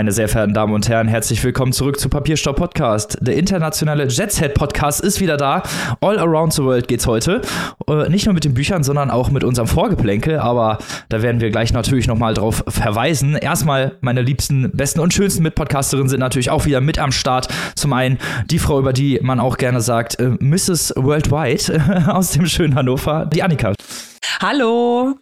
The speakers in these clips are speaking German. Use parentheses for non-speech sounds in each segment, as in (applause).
Meine sehr verehrten Damen und Herren, herzlich willkommen zurück zu Papierstau Podcast. Der internationale Jet Set Podcast ist wieder da. All around the world geht's heute. Äh, nicht nur mit den Büchern, sondern auch mit unserem Vorgeplänkel. Aber da werden wir gleich natürlich nochmal drauf verweisen. Erstmal meine liebsten, besten und schönsten Mitpodcasterinnen sind natürlich auch wieder mit am Start. Zum einen die Frau, über die man auch gerne sagt, äh, Mrs. Worldwide (laughs) aus dem schönen Hannover, die Annika. Hallo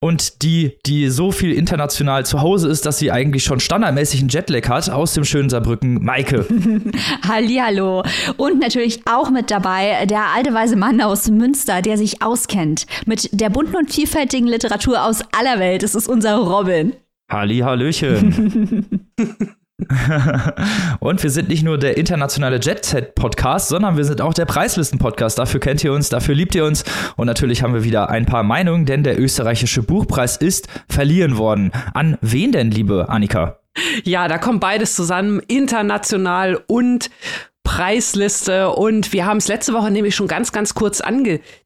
und die, die so viel international zu Hause ist, dass sie eigentlich schon standardmäßig einen Jetlag hat, aus dem schönen Saarbrücken, Maike. (laughs) Hallihallo. Und natürlich auch mit dabei der alte weise Mann aus Münster, der sich auskennt mit der bunten und vielfältigen Literatur aus aller Welt. Es ist unser Robin. Halli, Hallöchen. (laughs) (laughs) und wir sind nicht nur der internationale Jet Set Podcast, sondern wir sind auch der Preislisten Podcast. Dafür kennt ihr uns, dafür liebt ihr uns. Und natürlich haben wir wieder ein paar Meinungen, denn der österreichische Buchpreis ist verliehen worden. An wen denn, liebe Annika? Ja, da kommt beides zusammen, international und Preisliste und wir haben es letzte Woche nämlich schon ganz, ganz kurz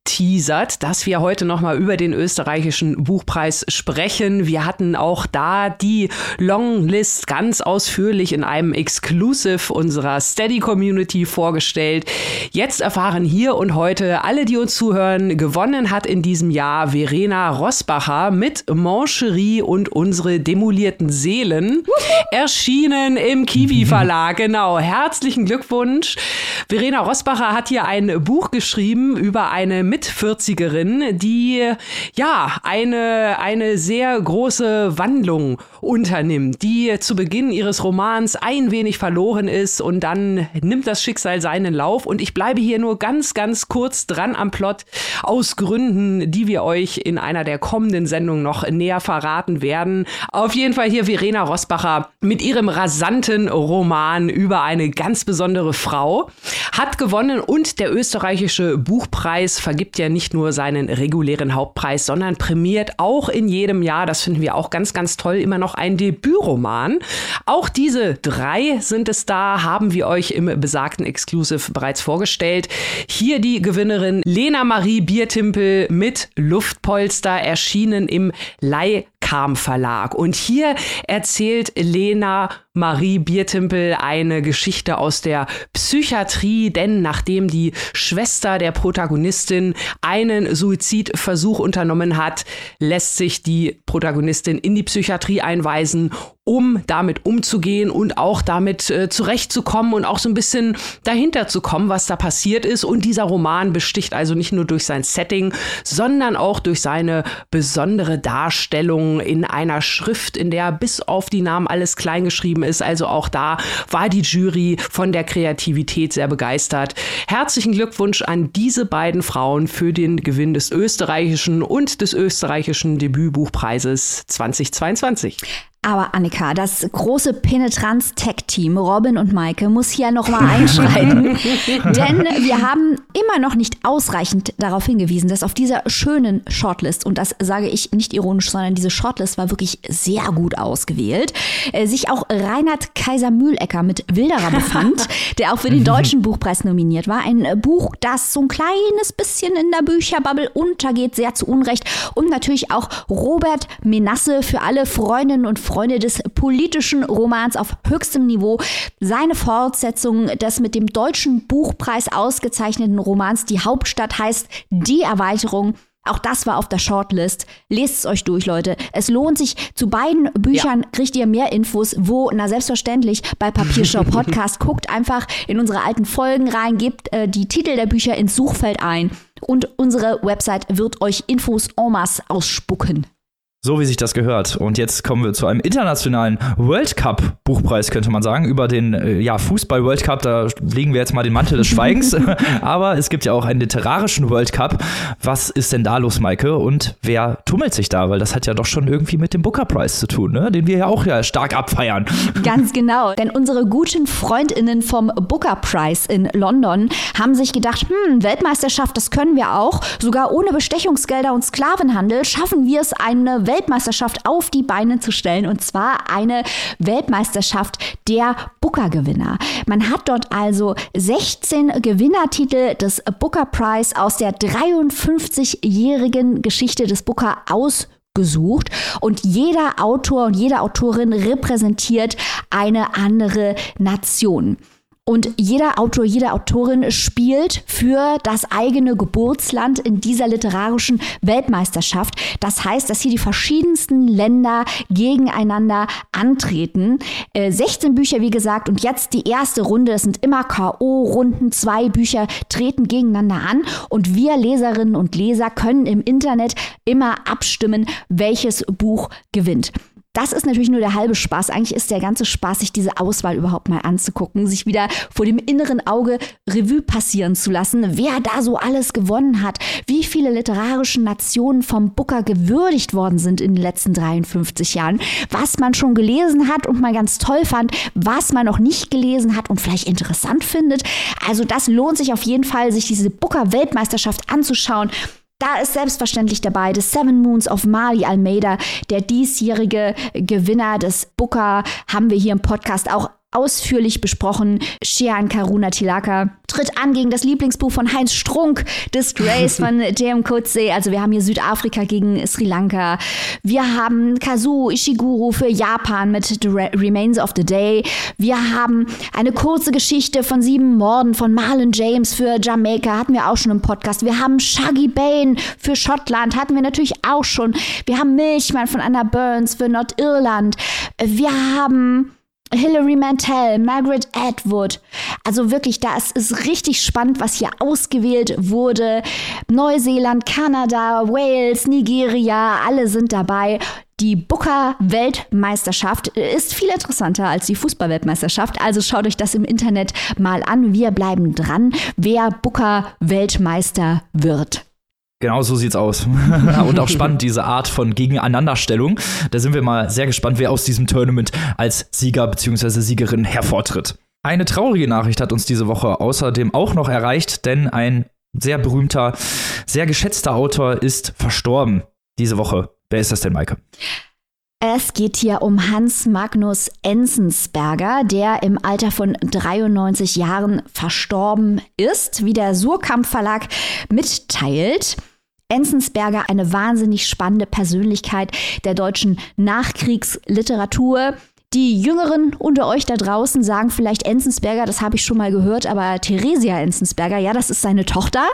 angeteasert, dass wir heute nochmal über den österreichischen Buchpreis sprechen. Wir hatten auch da die Longlist ganz ausführlich in einem Exclusive unserer Steady Community vorgestellt. Jetzt erfahren hier und heute alle, die uns zuhören, gewonnen hat in diesem Jahr Verena Rosbacher mit Mancherie und unsere demolierten Seelen, erschienen im Kiwi Verlag. (laughs) Genau, herzlichen Glückwunsch Glückwunsch. Verena Rosbacher hat hier ein Buch geschrieben über eine Mitvierzigerin, die ja eine, eine sehr große Wandlung unternimmt, die zu Beginn ihres Romans ein wenig verloren ist und dann nimmt das Schicksal seinen Lauf. Und ich bleibe hier nur ganz, ganz kurz dran am Plot aus Gründen, die wir euch in einer der kommenden Sendungen noch näher verraten werden. Auf jeden Fall hier Verena Rosbacher mit ihrem rasanten Roman über eine ganz besondere Frau, hat gewonnen und der österreichische Buchpreis vergibt ja nicht nur seinen regulären Hauptpreis, sondern prämiert auch in jedem Jahr, das finden wir auch ganz, ganz toll, immer noch ein Debütroman. Auch diese drei sind es da, haben wir euch im besagten Exclusive bereits vorgestellt. Hier die Gewinnerin Lena Marie Biertimpel mit Luftpolster, erschienen im Leihkam Verlag. Und hier erzählt Lena Marie Biertimpel eine Geschichte aus der Psychiatrie, denn nachdem die Schwester der Protagonistin einen Suizidversuch unternommen hat, lässt sich die Protagonistin in die Psychiatrie einweisen um damit umzugehen und auch damit äh, zurechtzukommen und auch so ein bisschen dahinter zu kommen, was da passiert ist. Und dieser Roman besticht also nicht nur durch sein Setting, sondern auch durch seine besondere Darstellung in einer Schrift, in der bis auf die Namen alles klein geschrieben ist. Also auch da war die Jury von der Kreativität sehr begeistert. Herzlichen Glückwunsch an diese beiden Frauen für den Gewinn des österreichischen und des österreichischen Debütbuchpreises 2022. Aber Annika, das große Penetranz-Tech-Team Robin und Maike muss hier nochmal einschreiten, (laughs) denn wir haben immer noch nicht ausreichend darauf hingewiesen, dass auf dieser schönen Shortlist, und das sage ich nicht ironisch, sondern diese Shortlist war wirklich sehr gut ausgewählt, äh, sich auch Reinhard Kaiser-Mühlecker mit Wilderer befand, (laughs) der auch für den Deutschen Buchpreis nominiert war. Ein Buch, das so ein kleines bisschen in der Bücherbubble untergeht, sehr zu Unrecht. Und natürlich auch Robert Menasse für alle Freundinnen und Freunde Freunde des politischen Romans auf höchstem Niveau. Seine Fortsetzung des mit dem Deutschen Buchpreis ausgezeichneten Romans Die Hauptstadt heißt Die Erweiterung. Auch das war auf der Shortlist. Lest es euch durch, Leute. Es lohnt sich. Zu beiden Büchern ja. kriegt ihr mehr Infos. Wo? Na, selbstverständlich bei Papiershop (laughs) Podcast. Guckt einfach in unsere alten Folgen rein, gebt äh, die Titel der Bücher ins Suchfeld ein und unsere Website wird euch Infos en masse ausspucken. So wie sich das gehört. Und jetzt kommen wir zu einem internationalen World Cup Buchpreis, könnte man sagen, über den äh, ja, Fußball World Cup. Da legen wir jetzt mal den Mantel des Schweigens. (laughs) Aber es gibt ja auch einen literarischen World Cup. Was ist denn da los, Maike? Und wer tummelt sich da? Weil das hat ja doch schon irgendwie mit dem Booker Prize zu tun, ne? den wir ja auch ja stark abfeiern. Ganz (laughs) genau. Denn unsere guten FreundInnen vom Booker Prize in London haben sich gedacht, hm, Weltmeisterschaft, das können wir auch. Sogar ohne Bestechungsgelder und Sklavenhandel schaffen wir es, eine Weltmeisterschaft auf die Beine zu stellen. Und zwar eine Weltmeisterschaft der Booker-Gewinner. Man hat dort also 16 Gewinnertitel des Booker Prize aus der 53-jährigen Geschichte des Booker aus gesucht und jeder Autor und jede Autorin repräsentiert eine andere Nation. Und jeder Autor, jede Autorin spielt für das eigene Geburtsland in dieser literarischen Weltmeisterschaft. Das heißt, dass hier die verschiedensten Länder gegeneinander antreten. Äh, 16 Bücher, wie gesagt, und jetzt die erste Runde. Es sind immer K.O.-Runden. Zwei Bücher treten gegeneinander an. Und wir Leserinnen und Leser können im Internet immer abstimmen, welches Buch gewinnt. Das ist natürlich nur der halbe Spaß. Eigentlich ist der ganze Spaß, sich diese Auswahl überhaupt mal anzugucken, sich wieder vor dem inneren Auge Revue passieren zu lassen, wer da so alles gewonnen hat, wie viele literarische Nationen vom Booker gewürdigt worden sind in den letzten 53 Jahren, was man schon gelesen hat und mal ganz toll fand, was man noch nicht gelesen hat und vielleicht interessant findet. Also das lohnt sich auf jeden Fall, sich diese Booker-Weltmeisterschaft anzuschauen. Da ist selbstverständlich dabei The Seven Moons of Mali Almeida, der diesjährige Gewinner des Booker, haben wir hier im Podcast auch ausführlich besprochen. Shian Karuna Tilaka tritt an gegen das Lieblingsbuch von Heinz Strunk, Disgrace (laughs) von J.M. Coetzee. Also wir haben hier Südafrika gegen Sri Lanka. Wir haben Kazuo Ishiguro für Japan mit The Remains of the Day. Wir haben eine kurze Geschichte von sieben Morden von Marlon James für Jamaika, hatten wir auch schon im Podcast. Wir haben Shaggy Bane für Schottland, hatten wir natürlich auch schon. Wir haben Milchmann von Anna Burns für Nordirland. Wir haben Hilary Mantel, Margaret Atwood. Also wirklich, da ist es richtig spannend, was hier ausgewählt wurde. Neuseeland, Kanada, Wales, Nigeria, alle sind dabei. Die Booker Weltmeisterschaft ist viel interessanter als die Fußball-Weltmeisterschaft. Also schaut euch das im Internet mal an. Wir bleiben dran, wer Booker Weltmeister wird. Genau so sieht's aus. (laughs) und auch spannend, diese Art von Gegeneinanderstellung. Da sind wir mal sehr gespannt, wer aus diesem Tournament als Sieger bzw. Siegerin hervortritt. Eine traurige Nachricht hat uns diese Woche außerdem auch noch erreicht, denn ein sehr berühmter, sehr geschätzter Autor ist verstorben diese Woche. Wer ist das denn, Maike? Es geht hier um Hans Magnus Enzensberger, der im Alter von 93 Jahren verstorben ist, wie der Surkamp Verlag mitteilt. Enzensberger eine wahnsinnig spannende Persönlichkeit der deutschen Nachkriegsliteratur. Die Jüngeren unter euch da draußen sagen vielleicht Enzensberger, das habe ich schon mal gehört, aber Theresia Enzensberger, ja, das ist seine Tochter.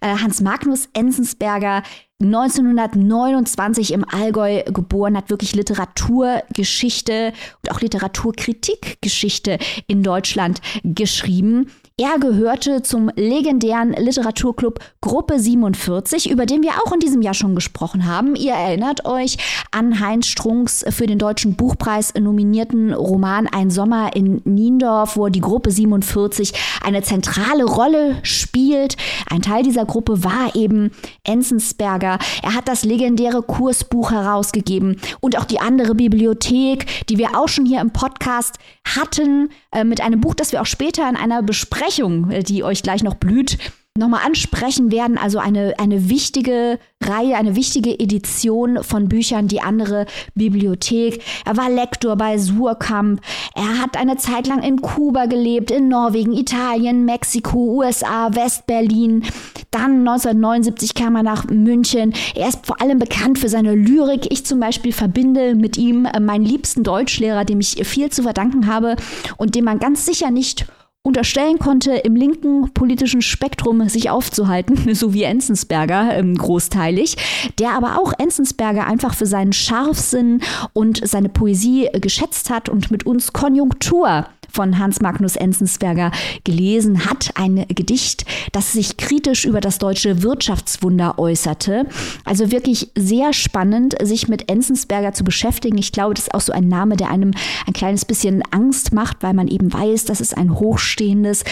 Äh, Hans Magnus Enzensberger 1929 im Allgäu geboren, hat wirklich Literaturgeschichte und auch Literaturkritikgeschichte in Deutschland geschrieben. Er gehörte zum legendären Literaturclub Gruppe 47, über den wir auch in diesem Jahr schon gesprochen haben. Ihr erinnert euch an Heinz Strunks für den Deutschen Buchpreis nominierten Roman Ein Sommer in Niendorf, wo die Gruppe 47 eine zentrale Rolle spielt. Ein Teil dieser Gruppe war eben Enzensberger. Er hat das legendäre Kursbuch herausgegeben und auch die andere Bibliothek, die wir auch schon hier im Podcast hatten, äh, mit einem Buch, das wir auch später in einer Besprechung, äh, die euch gleich noch blüht, nochmal ansprechen werden. Also eine, eine wichtige Reihe, eine wichtige Edition von Büchern, die andere Bibliothek. Er war Lektor bei Surkamp. Er hat eine Zeit lang in Kuba gelebt, in Norwegen, Italien, Mexiko, USA, Westberlin. Dann 1979 kam er nach München. Er ist vor allem bekannt für seine Lyrik. Ich zum Beispiel verbinde mit ihm meinen liebsten Deutschlehrer, dem ich viel zu verdanken habe und dem man ganz sicher nicht unterstellen konnte, im linken politischen Spektrum sich aufzuhalten, (laughs) so wie Enzensberger ähm, großteilig, der aber auch Enzensberger einfach für seinen Scharfsinn und seine Poesie geschätzt hat und mit uns Konjunktur von Hans Magnus Enzensberger gelesen hat. Ein Gedicht, das sich kritisch über das deutsche Wirtschaftswunder äußerte. Also wirklich sehr spannend, sich mit Enzensberger zu beschäftigen. Ich glaube, das ist auch so ein Name, der einem ein kleines bisschen Angst macht, weil man eben weiß, dass es ein hochstehendes,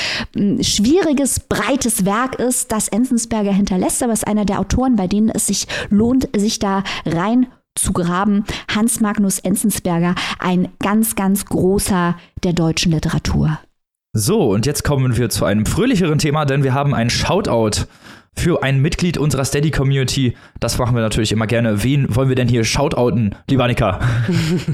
schwieriges, breites Werk ist, das Enzensberger hinterlässt. Aber es ist einer der Autoren, bei denen es sich lohnt, sich da rein zu graben. Hans Magnus Enzensberger, ein ganz, ganz großer der deutschen Literatur. So, und jetzt kommen wir zu einem fröhlicheren Thema, denn wir haben ein Shoutout für ein Mitglied unserer Steady-Community. Das machen wir natürlich immer gerne. Wen wollen wir denn hier shoutouten, lieber Annika?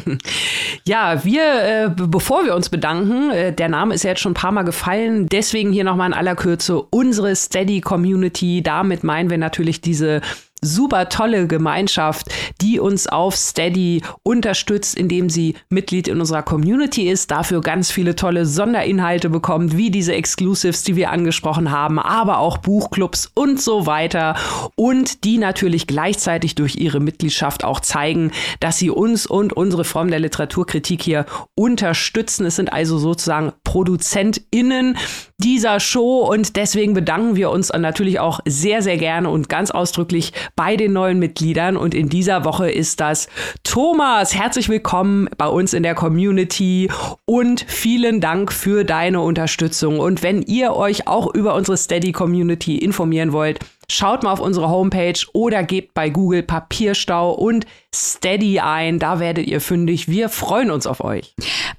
(laughs) ja, wir, äh, bevor wir uns bedanken, äh, der Name ist ja jetzt schon ein paar Mal gefallen, deswegen hier nochmal in aller Kürze unsere Steady-Community. Damit meinen wir natürlich diese super tolle Gemeinschaft, die uns auf Steady unterstützt, indem sie Mitglied in unserer Community ist, dafür ganz viele tolle Sonderinhalte bekommt, wie diese Exclusives, die wir angesprochen haben, aber auch Buchclubs und so weiter. Und die natürlich gleichzeitig durch ihre Mitgliedschaft auch zeigen, dass sie uns und unsere Form der Literaturkritik hier unterstützen. Es sind also sozusagen ProduzentInnen dieser Show und deswegen bedanken wir uns natürlich auch sehr, sehr gerne und ganz ausdrücklich bei den neuen Mitgliedern. Und in dieser Woche ist das Thomas. Herzlich willkommen bei uns in der Community und vielen Dank für deine Unterstützung. Und wenn ihr euch auch über unsere Steady Community informieren wollt, Schaut mal auf unsere Homepage oder gebt bei Google Papierstau und Steady ein. Da werdet ihr fündig. Wir freuen uns auf euch.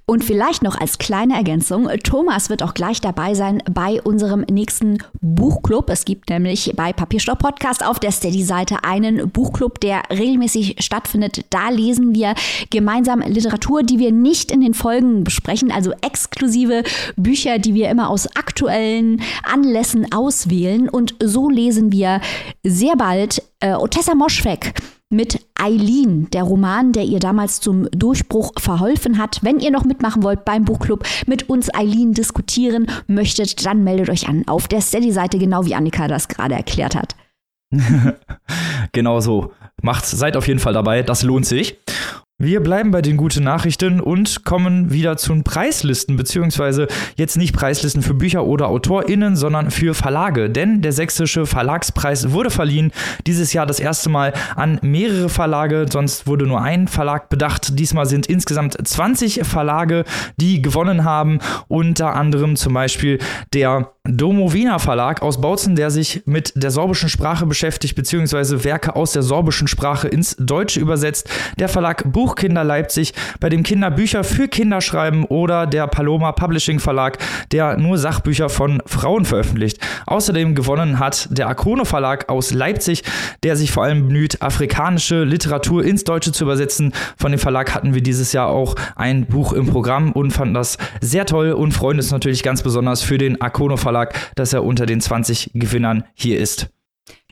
Und vielleicht noch als kleine Ergänzung, Thomas wird auch gleich dabei sein bei unserem nächsten Buchclub. Es gibt nämlich bei Papierstau Podcast auf der Steady-Seite einen Buchclub, der regelmäßig stattfindet. Da lesen wir gemeinsam Literatur, die wir nicht in den Folgen besprechen, also exklusive Bücher, die wir immer aus aktuellen Anlässen auswählen. Und so lesen wir sehr bald äh, Otessa Moschweg mit Eileen, der Roman, der ihr damals zum Durchbruch verholfen hat. Wenn ihr noch mitmachen wollt beim Buchclub, mit uns Eileen diskutieren möchtet, dann meldet euch an auf der Steady-Seite, genau wie Annika das gerade erklärt hat. (laughs) genau so. Macht, seid auf jeden Fall dabei, das lohnt sich. Wir bleiben bei den guten Nachrichten und kommen wieder zu den Preislisten, beziehungsweise jetzt nicht Preislisten für Bücher oder AutorInnen, sondern für Verlage. Denn der Sächsische Verlagspreis wurde verliehen. Dieses Jahr das erste Mal an mehrere Verlage, sonst wurde nur ein Verlag bedacht. Diesmal sind insgesamt 20 Verlage, die gewonnen haben. Unter anderem zum Beispiel der Domo Wiener Verlag aus Bautzen, der sich mit der sorbischen Sprache beschäftigt, beziehungsweise Werke aus der sorbischen Sprache ins Deutsche übersetzt. Der Verlag Buchkinder Leipzig, bei dem Kinder Bücher für Kinder schreiben oder der Paloma Publishing Verlag, der nur Sachbücher von Frauen veröffentlicht. Außerdem gewonnen hat der Akono Verlag aus Leipzig, der sich vor allem bemüht, afrikanische Literatur ins Deutsche zu übersetzen. Von dem Verlag hatten wir dieses Jahr auch ein Buch im Programm und fanden das sehr toll und freuen uns natürlich ganz besonders für den Akono Verlag, dass er unter den 20 Gewinnern hier ist.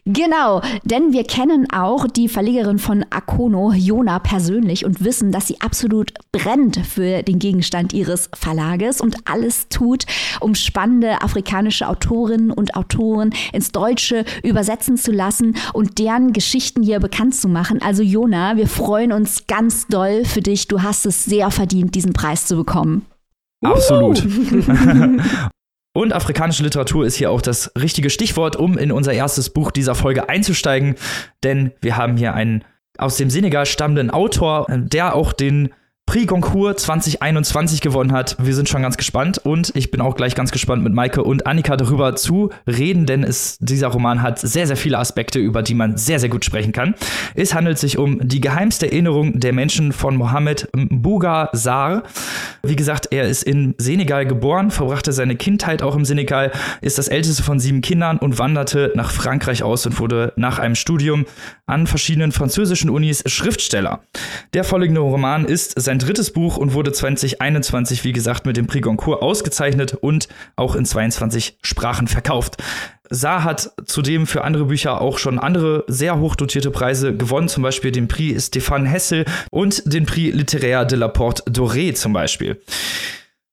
Genau, denn wir kennen auch die Verlegerin von Akono, Jona, persönlich und wissen, dass sie absolut brennt für den Gegenstand ihres Verlages und alles tut, um spannende afrikanische Autorinnen und Autoren ins Deutsche übersetzen zu lassen und deren Geschichten hier bekannt zu machen. Also Jona, wir freuen uns ganz doll für dich. Du hast es sehr verdient, diesen Preis zu bekommen. Absolut. (laughs) (laughs) Und afrikanische Literatur ist hier auch das richtige Stichwort, um in unser erstes Buch dieser Folge einzusteigen. Denn wir haben hier einen aus dem Senegal stammenden Autor, der auch den Prix Goncourt 2021 gewonnen hat. Wir sind schon ganz gespannt und ich bin auch gleich ganz gespannt mit Maike und Annika darüber zu reden, denn es, dieser Roman hat sehr, sehr viele Aspekte, über die man sehr, sehr gut sprechen kann. Es handelt sich um die geheimste Erinnerung der Menschen von Mohammed Mbouga. Wie gesagt, er ist in Senegal geboren, verbrachte seine Kindheit auch im Senegal, ist das älteste von sieben Kindern und wanderte nach Frankreich aus und wurde nach einem Studium an verschiedenen französischen Unis Schriftsteller. Der folgende Roman ist sein sein drittes Buch und wurde 2021, wie gesagt, mit dem Prix Goncourt ausgezeichnet und auch in 22 Sprachen verkauft. Saar hat zudem für andere Bücher auch schon andere sehr hochdotierte Preise gewonnen, zum Beispiel den Prix Stéphane Hessel und den Prix Littéraire de la Porte Doré zum Beispiel.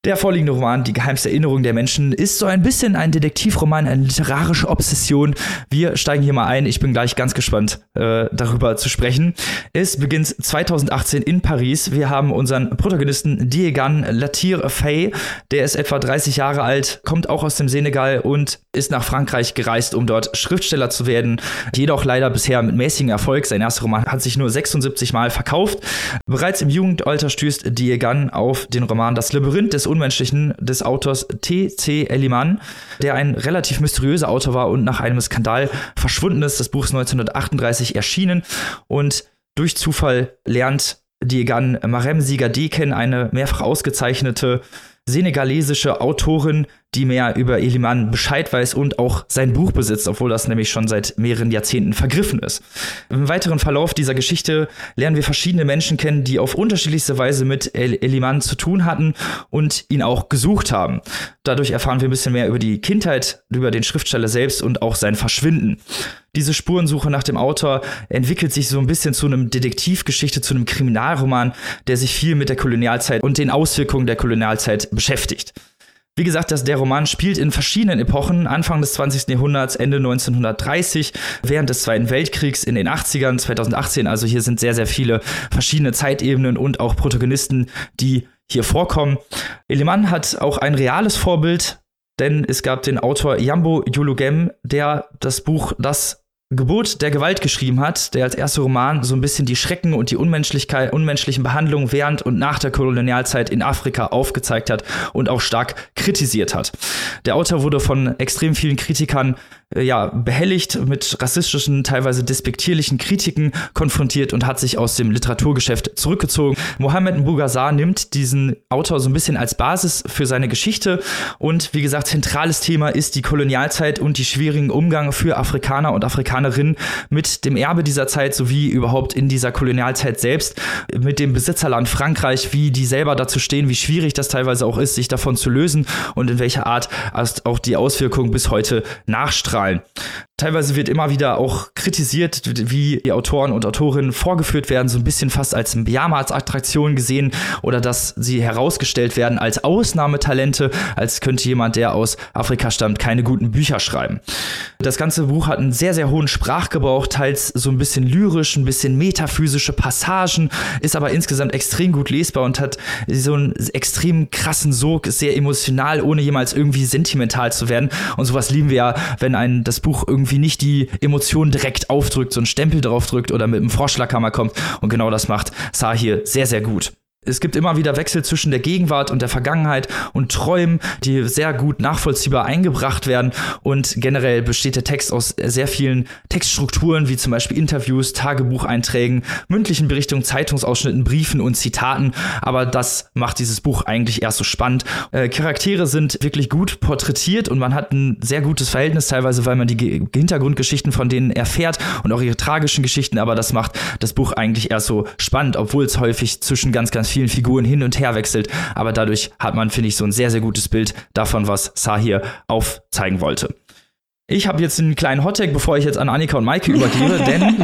Der vorliegende Roman, Die geheimste Erinnerung der Menschen, ist so ein bisschen ein Detektivroman, eine literarische Obsession. Wir steigen hier mal ein. Ich bin gleich ganz gespannt, äh, darüber zu sprechen. Es beginnt 2018 in Paris. Wir haben unseren Protagonisten Diegan Latir Fay. Der ist etwa 30 Jahre alt, kommt auch aus dem Senegal und ist nach Frankreich gereist, um dort Schriftsteller zu werden. Jedoch leider bisher mit mäßigem Erfolg. Sein erster Roman hat sich nur 76 Mal verkauft. Bereits im Jugendalter stößt Diegan auf den Roman Das Labyrinth des Unmenschlichen des Autors T.C. Elliman, der ein relativ mysteriöser Autor war und nach einem Skandal verschwunden ist. Das Buch ist 1938 erschienen und durch Zufall lernt Diegan Marem Sigadi kennen, eine mehrfach ausgezeichnete senegalesische Autorin, die mehr über Eliman Bescheid weiß und auch sein Buch besitzt, obwohl das nämlich schon seit mehreren Jahrzehnten vergriffen ist. Im weiteren Verlauf dieser Geschichte lernen wir verschiedene Menschen kennen, die auf unterschiedlichste Weise mit El Eliman zu tun hatten und ihn auch gesucht haben. Dadurch erfahren wir ein bisschen mehr über die Kindheit, über den Schriftsteller selbst und auch sein Verschwinden. Diese Spurensuche nach dem Autor entwickelt sich so ein bisschen zu einem Detektivgeschichte, zu einem Kriminalroman, der sich viel mit der Kolonialzeit und den Auswirkungen der Kolonialzeit beschäftigt. Wie gesagt, das, der Roman spielt in verschiedenen Epochen, Anfang des 20. Jahrhunderts, Ende 1930, während des Zweiten Weltkriegs in den 80ern, 2018. Also hier sind sehr, sehr viele verschiedene Zeitebenen und auch Protagonisten, die hier vorkommen. Eleman hat auch ein reales Vorbild, denn es gab den Autor Jambo Yulugem, der das Buch Das Gebot der Gewalt geschrieben hat, der als erster Roman so ein bisschen die Schrecken und die Unmenschlichkeit, unmenschlichen Behandlungen während und nach der Kolonialzeit in Afrika aufgezeigt hat und auch stark kritisiert hat. Der Autor wurde von extrem vielen Kritikern äh, ja, behelligt, mit rassistischen, teilweise despektierlichen Kritiken konfrontiert und hat sich aus dem Literaturgeschäft zurückgezogen. Mohammed Mbugazar nimmt diesen Autor so ein bisschen als Basis für seine Geschichte und wie gesagt, zentrales Thema ist die Kolonialzeit und die schwierigen Umgang für Afrikaner und Afrikanerinnen mit dem Erbe dieser Zeit sowie überhaupt in dieser Kolonialzeit selbst, mit dem Besitzerland Frankreich, wie die selber dazu stehen, wie schwierig das teilweise auch ist, sich davon zu lösen und in welcher Art auch die Auswirkungen bis heute nachstrahlen strahlen. Teilweise wird immer wieder auch kritisiert, wie die Autoren und Autorinnen vorgeführt werden, so ein bisschen fast als Jahrmarktsattraktion gesehen oder dass sie herausgestellt werden als Ausnahmetalente, als könnte jemand, der aus Afrika stammt, keine guten Bücher schreiben. Das ganze Buch hat einen sehr, sehr hohen Sprachgebrauch, teils so ein bisschen lyrisch, ein bisschen metaphysische Passagen, ist aber insgesamt extrem gut lesbar und hat so einen extrem krassen Sog, ist sehr emotional, ohne jemals irgendwie sentimental zu werden. Und sowas lieben wir ja, wenn ein das Buch irgendwie nicht die Emotionen direkt aufdrückt, so einen Stempel drauf drückt oder mit einem Vorschlaghammer kommt. Und genau das macht Saar hier sehr, sehr gut. Es gibt immer wieder Wechsel zwischen der Gegenwart und der Vergangenheit und Träumen, die sehr gut nachvollziehbar eingebracht werden. Und generell besteht der Text aus sehr vielen Textstrukturen, wie zum Beispiel Interviews, Tagebucheinträgen, mündlichen Berichtungen, Zeitungsausschnitten, Briefen und Zitaten. Aber das macht dieses Buch eigentlich erst so spannend. Äh, Charaktere sind wirklich gut porträtiert und man hat ein sehr gutes Verhältnis, teilweise, weil man die Ge Hintergrundgeschichten von denen erfährt und auch ihre tragischen Geschichten. Aber das macht das Buch eigentlich erst so spannend, obwohl es häufig zwischen ganz, ganz vielen Figuren hin und her wechselt. Aber dadurch hat man, finde ich, so ein sehr, sehr gutes Bild davon, was Sahir aufzeigen wollte. Ich habe jetzt einen kleinen Hottag, bevor ich jetzt an Annika und Maike übergebe, (laughs) denn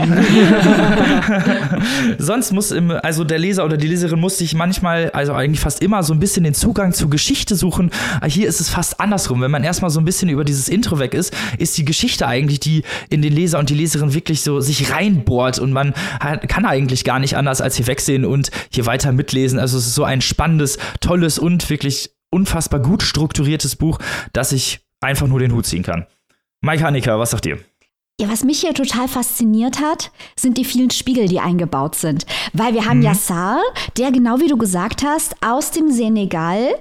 (laughs) sonst muss im, also der Leser oder die Leserin muss sich manchmal, also eigentlich fast immer so ein bisschen den Zugang zur Geschichte suchen. Hier ist es fast andersrum. Wenn man erstmal so ein bisschen über dieses Intro weg ist, ist die Geschichte eigentlich, die in den Leser und die Leserin wirklich so sich reinbohrt und man kann eigentlich gar nicht anders als hier wegsehen und hier weiter mitlesen. Also es ist so ein spannendes, tolles und wirklich unfassbar gut strukturiertes Buch, dass ich einfach nur den Hut ziehen kann. Mike Hanecker, was sagt ihr? Ja, was mich hier total fasziniert hat, sind die vielen Spiegel, die eingebaut sind. Weil wir haben mhm. Yassar, der genau wie du gesagt hast, aus dem Senegal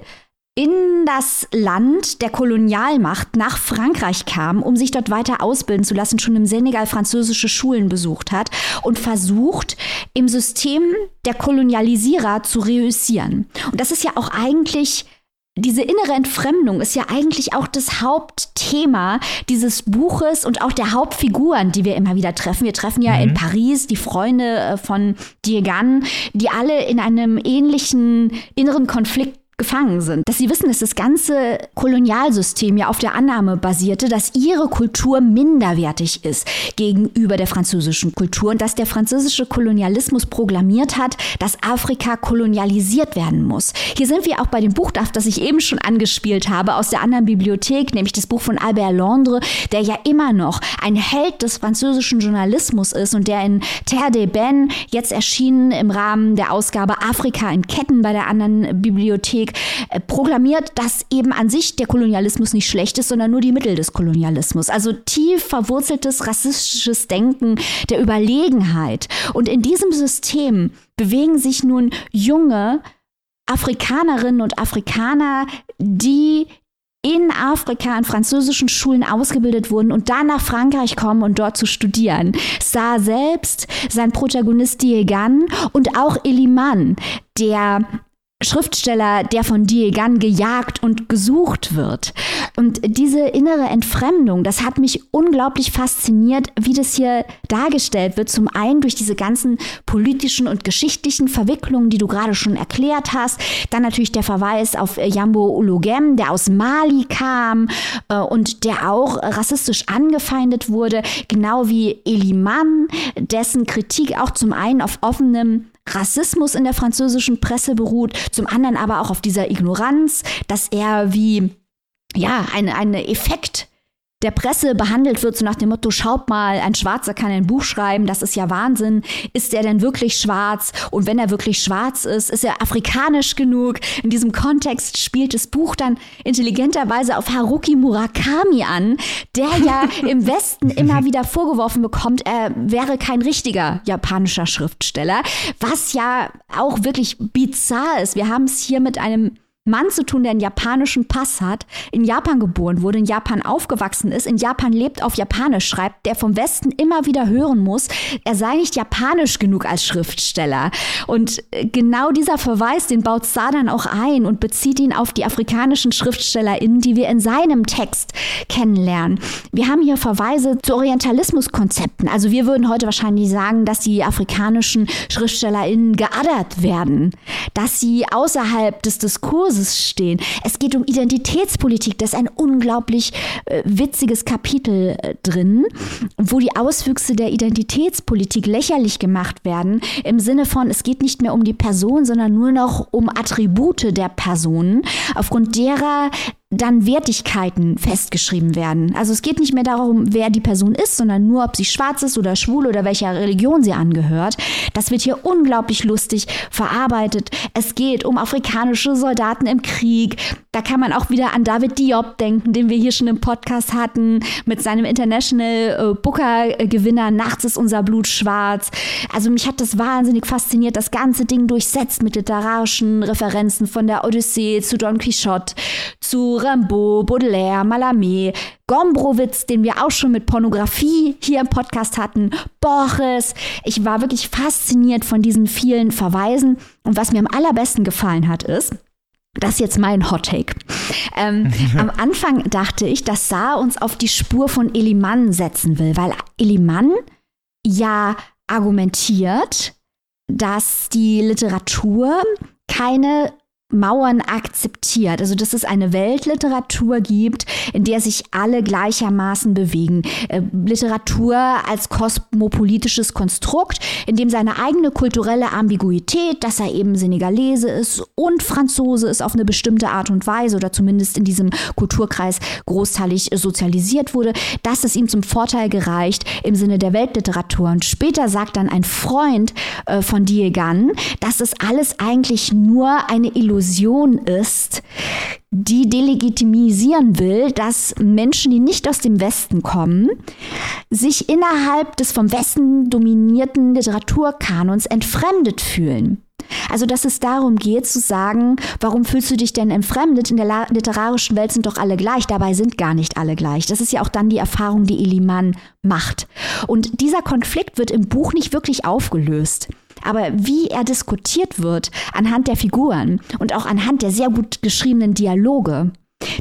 in das Land der Kolonialmacht nach Frankreich kam, um sich dort weiter ausbilden zu lassen, schon im Senegal französische Schulen besucht hat und versucht, im System der Kolonialisierer zu reüssieren. Und das ist ja auch eigentlich diese innere Entfremdung ist ja eigentlich auch das Hauptthema dieses Buches und auch der Hauptfiguren, die wir immer wieder treffen. Wir treffen ja mhm. in Paris die Freunde äh, von Diegan, die alle in einem ähnlichen inneren Konflikt gefangen sind. Dass sie wissen, dass das ganze Kolonialsystem ja auf der Annahme basierte, dass ihre Kultur minderwertig ist gegenüber der französischen Kultur und dass der französische Kolonialismus proklamiert hat, dass Afrika kolonialisiert werden muss. Hier sind wir auch bei dem Buch, das ich eben schon angespielt habe, aus der anderen Bibliothek, nämlich das Buch von Albert Londres, der ja immer noch ein Held des französischen Journalismus ist und der in Terre des Ben jetzt erschienen im Rahmen der Ausgabe Afrika in Ketten bei der anderen Bibliothek Politik äh, proklamiert, dass eben an sich der Kolonialismus nicht schlecht ist, sondern nur die Mittel des Kolonialismus. Also tief verwurzeltes rassistisches Denken der Überlegenheit. Und in diesem System bewegen sich nun junge Afrikanerinnen und Afrikaner, die in Afrika an französischen Schulen ausgebildet wurden und dann nach Frankreich kommen und dort zu studieren. Sa selbst, sein Protagonist Diegan und auch Eliman, der Schriftsteller, der von Diegan gejagt und gesucht wird. Und diese innere Entfremdung, das hat mich unglaublich fasziniert, wie das hier dargestellt wird. Zum einen durch diese ganzen politischen und geschichtlichen Verwicklungen, die du gerade schon erklärt hast. Dann natürlich der Verweis auf Jambo Ulugem, der aus Mali kam äh, und der auch rassistisch angefeindet wurde, genau wie Eliman, dessen Kritik auch zum einen auf offenem Rassismus in der französischen Presse beruht, zum anderen aber auch auf dieser Ignoranz, dass er wie ja, ein, ein Effekt der Presse behandelt wird, so nach dem Motto, schaut mal, ein Schwarzer kann ein Buch schreiben, das ist ja Wahnsinn. Ist er denn wirklich schwarz? Und wenn er wirklich schwarz ist, ist er afrikanisch genug? In diesem Kontext spielt das Buch dann intelligenterweise auf Haruki Murakami an, der ja (laughs) im Westen immer wieder vorgeworfen bekommt, er wäre kein richtiger japanischer Schriftsteller, was ja auch wirklich bizarr ist. Wir haben es hier mit einem Mann zu tun, der einen japanischen Pass hat, in Japan geboren wurde, in Japan aufgewachsen ist, in Japan lebt, auf Japanisch schreibt, der vom Westen immer wieder hören muss, er sei nicht japanisch genug als Schriftsteller. Und äh, genau dieser Verweis, den baut Sadan auch ein und bezieht ihn auf die afrikanischen SchriftstellerInnen, die wir in seinem Text kennenlernen. Wir haben hier Verweise zu Orientalismuskonzepten. Also wir würden heute wahrscheinlich sagen, dass die afrikanischen SchriftstellerInnen geaddert werden, dass sie außerhalb des Diskurses Basis stehen. Es geht um Identitätspolitik. Das ist ein unglaublich äh, witziges Kapitel äh, drin, wo die Auswüchse der Identitätspolitik lächerlich gemacht werden. Im Sinne von, es geht nicht mehr um die Person, sondern nur noch um Attribute der Personen, aufgrund derer dann Wertigkeiten festgeschrieben werden. Also es geht nicht mehr darum, wer die Person ist, sondern nur, ob sie schwarz ist oder schwul oder welcher Religion sie angehört. Das wird hier unglaublich lustig verarbeitet. Es geht um afrikanische Soldaten im Krieg. Da kann man auch wieder an David Diop denken, den wir hier schon im Podcast hatten, mit seinem International äh, Booker-Gewinner Nachts ist unser Blut schwarz. Also mich hat das wahnsinnig fasziniert, das ganze Ding durchsetzt mit literarischen Referenzen von der Odyssee zu Don Quixote, zu Rimbaud, Baudelaire, Mallarmé, Gombrowitz, den wir auch schon mit Pornografie hier im Podcast hatten, Borges. Ich war wirklich fasziniert von diesen vielen Verweisen. Und was mir am allerbesten gefallen hat, ist, das ist jetzt mein Hot Take. Ähm, (laughs) am Anfang dachte ich, dass Saar uns auf die Spur von Eliman setzen will, weil Eliman ja argumentiert, dass die Literatur keine Mauern akzeptiert. Also dass es eine Weltliteratur gibt, in der sich alle gleichermaßen bewegen. Äh, Literatur als kosmopolitisches Konstrukt, in dem seine eigene kulturelle Ambiguität, dass er eben Senegalese ist und Franzose ist auf eine bestimmte Art und Weise oder zumindest in diesem Kulturkreis großteilig sozialisiert wurde, dass es ihm zum Vorteil gereicht im Sinne der Weltliteratur. Und später sagt dann ein Freund äh, von Diegan, dass es alles eigentlich nur eine Illusion Illusion ist, die delegitimisieren will, dass Menschen, die nicht aus dem Westen kommen, sich innerhalb des vom Westen dominierten Literaturkanons entfremdet fühlen. Also, dass es darum geht zu sagen, warum fühlst du dich denn entfremdet? In der literarischen Welt sind doch alle gleich. Dabei sind gar nicht alle gleich. Das ist ja auch dann die Erfahrung, die Eliman macht. Und dieser Konflikt wird im Buch nicht wirklich aufgelöst. Aber wie er diskutiert wird anhand der Figuren und auch anhand der sehr gut geschriebenen Dialoge,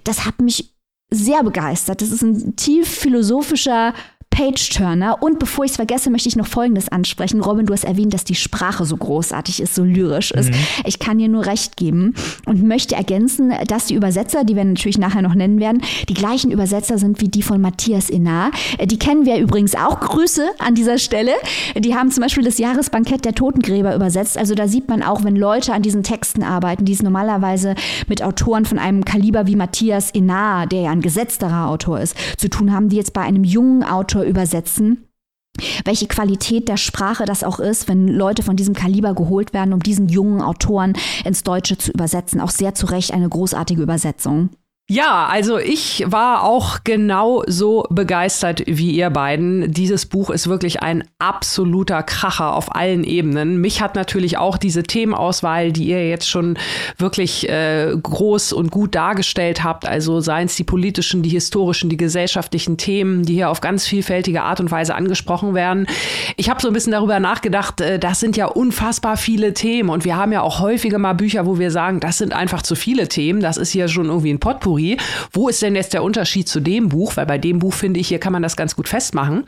das hat mich sehr begeistert. Das ist ein tief philosophischer Page-Turner. Und bevor ich es vergesse, möchte ich noch Folgendes ansprechen. Robin, du hast erwähnt, dass die Sprache so großartig ist, so lyrisch ist. Mhm. Ich kann dir nur recht geben und möchte ergänzen, dass die Übersetzer, die wir natürlich nachher noch nennen werden, die gleichen Übersetzer sind wie die von Matthias Innar. Die kennen wir übrigens auch. Grüße an dieser Stelle. Die haben zum Beispiel das Jahresbankett der Totengräber übersetzt. Also da sieht man auch, wenn Leute an diesen Texten arbeiten, die es normalerweise mit Autoren von einem Kaliber wie Matthias Innar, der ja ein gesetzterer Autor ist, zu tun haben, die jetzt bei einem jungen Autor übersetzen welche Qualität der Sprache das auch ist, wenn Leute von diesem Kaliber geholt werden, um diesen jungen Autoren ins Deutsche zu übersetzen. Auch sehr zu Recht eine großartige Übersetzung. Ja, also ich war auch genau so begeistert wie ihr beiden. Dieses Buch ist wirklich ein absoluter Kracher auf allen Ebenen. Mich hat natürlich auch diese Themenauswahl, die ihr jetzt schon wirklich äh, groß und gut dargestellt habt, also seien es die politischen, die historischen, die gesellschaftlichen Themen, die hier auf ganz vielfältige Art und Weise angesprochen werden. Ich habe so ein bisschen darüber nachgedacht, äh, das sind ja unfassbar viele Themen und wir haben ja auch häufiger mal Bücher, wo wir sagen, das sind einfach zu viele Themen. Das ist hier schon irgendwie ein Potpourri Potpourri. Wo ist denn jetzt der Unterschied zu dem Buch? Weil bei dem Buch finde ich, hier kann man das ganz gut festmachen.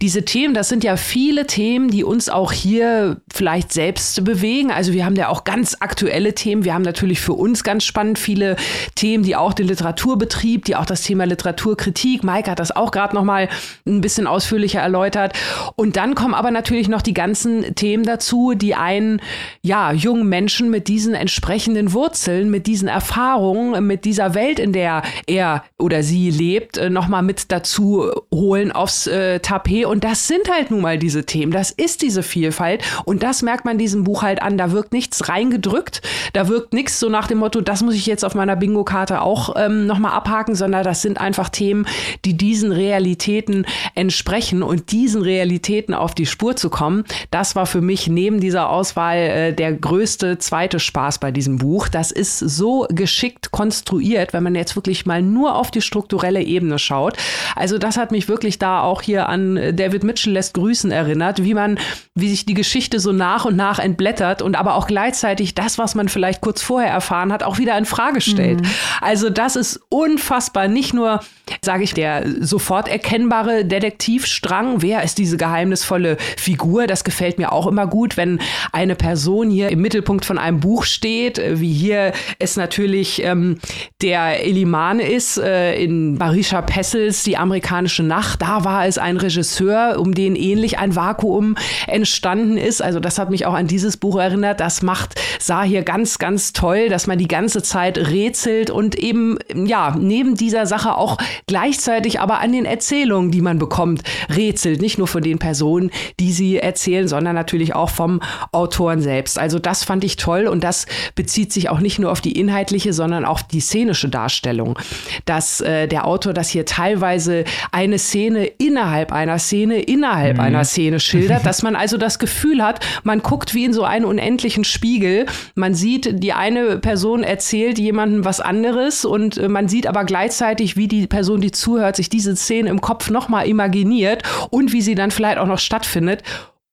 Diese Themen, das sind ja viele Themen, die uns auch hier vielleicht selbst bewegen. Also wir haben ja auch ganz aktuelle Themen. Wir haben natürlich für uns ganz spannend viele Themen, die auch den Literaturbetrieb, die auch das Thema Literaturkritik, Maike hat das auch gerade noch mal ein bisschen ausführlicher erläutert. Und dann kommen aber natürlich noch die ganzen Themen dazu, die einen ja jungen Menschen mit diesen entsprechenden Wurzeln, mit diesen Erfahrungen, mit dieser Welt in der er oder sie lebt, äh, nochmal mit dazu holen aufs äh, Tapet. Und das sind halt nun mal diese Themen. Das ist diese Vielfalt. Und das merkt man diesem Buch halt an. Da wirkt nichts reingedrückt. Da wirkt nichts so nach dem Motto, das muss ich jetzt auf meiner Bingo-Karte auch ähm, nochmal abhaken, sondern das sind einfach Themen, die diesen Realitäten entsprechen. Und diesen Realitäten auf die Spur zu kommen, das war für mich neben dieser Auswahl äh, der größte zweite Spaß bei diesem Buch. Das ist so geschickt konstruiert, wenn man man jetzt wirklich mal nur auf die strukturelle Ebene schaut. Also das hat mich wirklich da auch hier an David Mitchell lässt grüßen erinnert, wie man, wie sich die Geschichte so nach und nach entblättert und aber auch gleichzeitig das, was man vielleicht kurz vorher erfahren hat, auch wieder in Frage stellt. Mhm. Also das ist unfassbar. Nicht nur, sage ich, der sofort erkennbare Detektivstrang. Wer ist diese geheimnisvolle Figur? Das gefällt mir auch immer gut, wenn eine Person hier im Mittelpunkt von einem Buch steht, wie hier es natürlich ähm, der Eliman ist, äh, in Barisha Pessels Die amerikanische Nacht, da war es ein Regisseur, um den ähnlich ein Vakuum entstanden ist. Also das hat mich auch an dieses Buch erinnert. Das macht sah hier ganz, ganz toll, dass man die ganze Zeit rätselt und eben, ja, neben dieser Sache auch gleichzeitig aber an den Erzählungen, die man bekommt, rätselt. Nicht nur von den Personen, die sie erzählen, sondern natürlich auch vom Autoren selbst. Also das fand ich toll und das bezieht sich auch nicht nur auf die inhaltliche, sondern auch die szenische Darstellung. Darstellung, dass äh, der Autor das hier teilweise eine Szene innerhalb einer Szene innerhalb mhm. einer Szene schildert, (laughs) dass man also das Gefühl hat, man guckt wie in so einen unendlichen Spiegel. Man sieht, die eine Person erzählt jemandem was anderes und äh, man sieht aber gleichzeitig, wie die Person, die zuhört, sich diese Szene im Kopf nochmal imaginiert und wie sie dann vielleicht auch noch stattfindet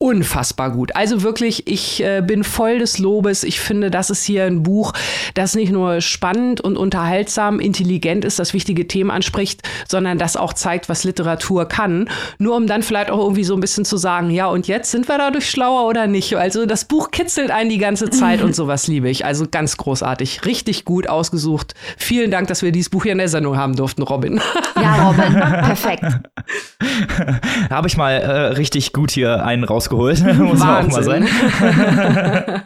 unfassbar gut. Also wirklich, ich äh, bin voll des Lobes. Ich finde, das ist hier ein Buch, das nicht nur spannend und unterhaltsam, intelligent ist, das wichtige Themen anspricht, sondern das auch zeigt, was Literatur kann. Nur um dann vielleicht auch irgendwie so ein bisschen zu sagen, ja, und jetzt sind wir dadurch schlauer oder nicht? Also das Buch kitzelt einen die ganze Zeit und (laughs) sowas liebe ich. Also ganz großartig. Richtig gut ausgesucht. Vielen Dank, dass wir dieses Buch hier in der Sendung haben durften, Robin. Ja, Robin. Perfekt. da (laughs) habe ich mal äh, richtig gut hier einen raus rausgeholt, (laughs) muss man auch mal sein. (laughs)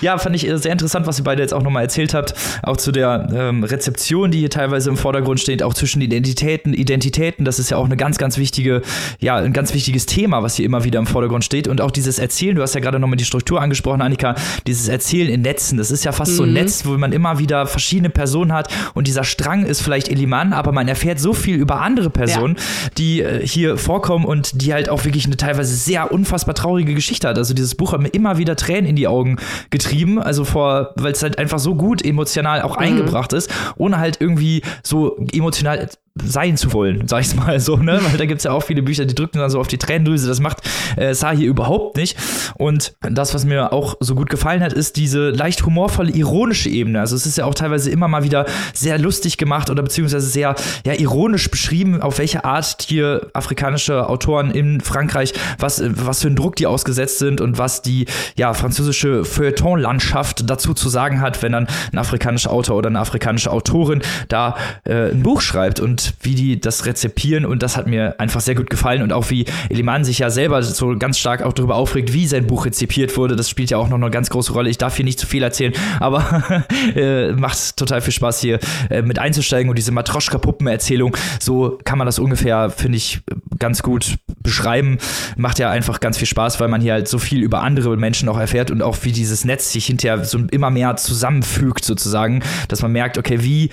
ja, fand ich äh, sehr interessant, was ihr beide jetzt auch nochmal erzählt habt, auch zu der ähm, Rezeption, die hier teilweise im Vordergrund steht, auch zwischen Identitäten, Identitäten, das ist ja auch eine ganz, ganz wichtige, ja, ein ganz wichtiges Thema, was hier immer wieder im Vordergrund steht und auch dieses Erzählen, du hast ja gerade nochmal die Struktur angesprochen, Annika, dieses Erzählen in Netzen, das ist ja fast mhm. so ein mhm. Netz, wo man immer wieder verschiedene Personen hat und dieser Strang ist vielleicht Eliman, aber man erfährt so viel über andere Personen, ja. die äh, hier vorkommen und die halt auch wirklich eine teilweise sehr unfassbar traurige Geschichte hat. Also dieses Buch hat mir immer wieder Tränen in die Augen getrieben, also vor, weil es halt einfach so gut emotional auch mhm. eingebracht ist, ohne halt irgendwie so emotional sein zu wollen, sag ich's mal so, ne? Weil da gibt's ja auch viele Bücher, die drücken dann so auf die Tränendrüse. Das macht äh, Sa hier überhaupt nicht. Und das, was mir auch so gut gefallen hat, ist diese leicht humorvolle, ironische Ebene. Also es ist ja auch teilweise immer mal wieder sehr lustig gemacht oder beziehungsweise sehr ja, ironisch beschrieben, auf welche Art hier afrikanische Autoren in Frankreich, was, was für einen Druck die ausgesetzt sind und was die ja, französische Feuilleton-Landschaft dazu zu sagen hat, wenn dann ein afrikanischer Autor oder eine afrikanische Autorin da äh, ein Buch schreibt. Wie die das rezipieren und das hat mir einfach sehr gut gefallen und auch wie Eliman sich ja selber so ganz stark auch darüber aufregt, wie sein Buch rezipiert wurde. Das spielt ja auch noch eine ganz große Rolle. Ich darf hier nicht zu viel erzählen, aber (laughs) äh, macht total viel Spaß hier äh, mit einzusteigen und diese Matroschka-Puppen-Erzählung, so kann man das ungefähr, finde ich, ganz gut beschreiben. Macht ja einfach ganz viel Spaß, weil man hier halt so viel über andere Menschen auch erfährt und auch wie dieses Netz sich hinterher so immer mehr zusammenfügt sozusagen, dass man merkt, okay, wie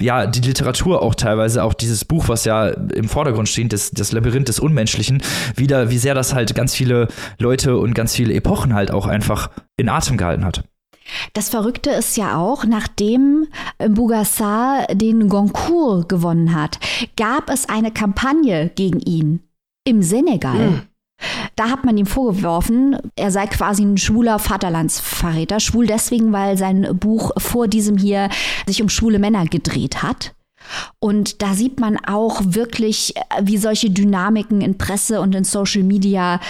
ja, die Literatur auch teilweise, auch dieses Buch, was ja im Vordergrund steht, das, das Labyrinth des Unmenschlichen, wieder, wie sehr das halt ganz viele Leute und ganz viele Epochen halt auch einfach in Atem gehalten hat. Das Verrückte ist ja auch, nachdem Bougassar den Goncourt gewonnen hat, gab es eine Kampagne gegen ihn im Senegal. Mhm. Da hat man ihm vorgeworfen, er sei quasi ein schwuler Vaterlandsverräter. Schwul deswegen, weil sein Buch vor diesem hier sich um schwule Männer gedreht hat. Und da sieht man auch wirklich, wie solche Dynamiken in Presse und in Social Media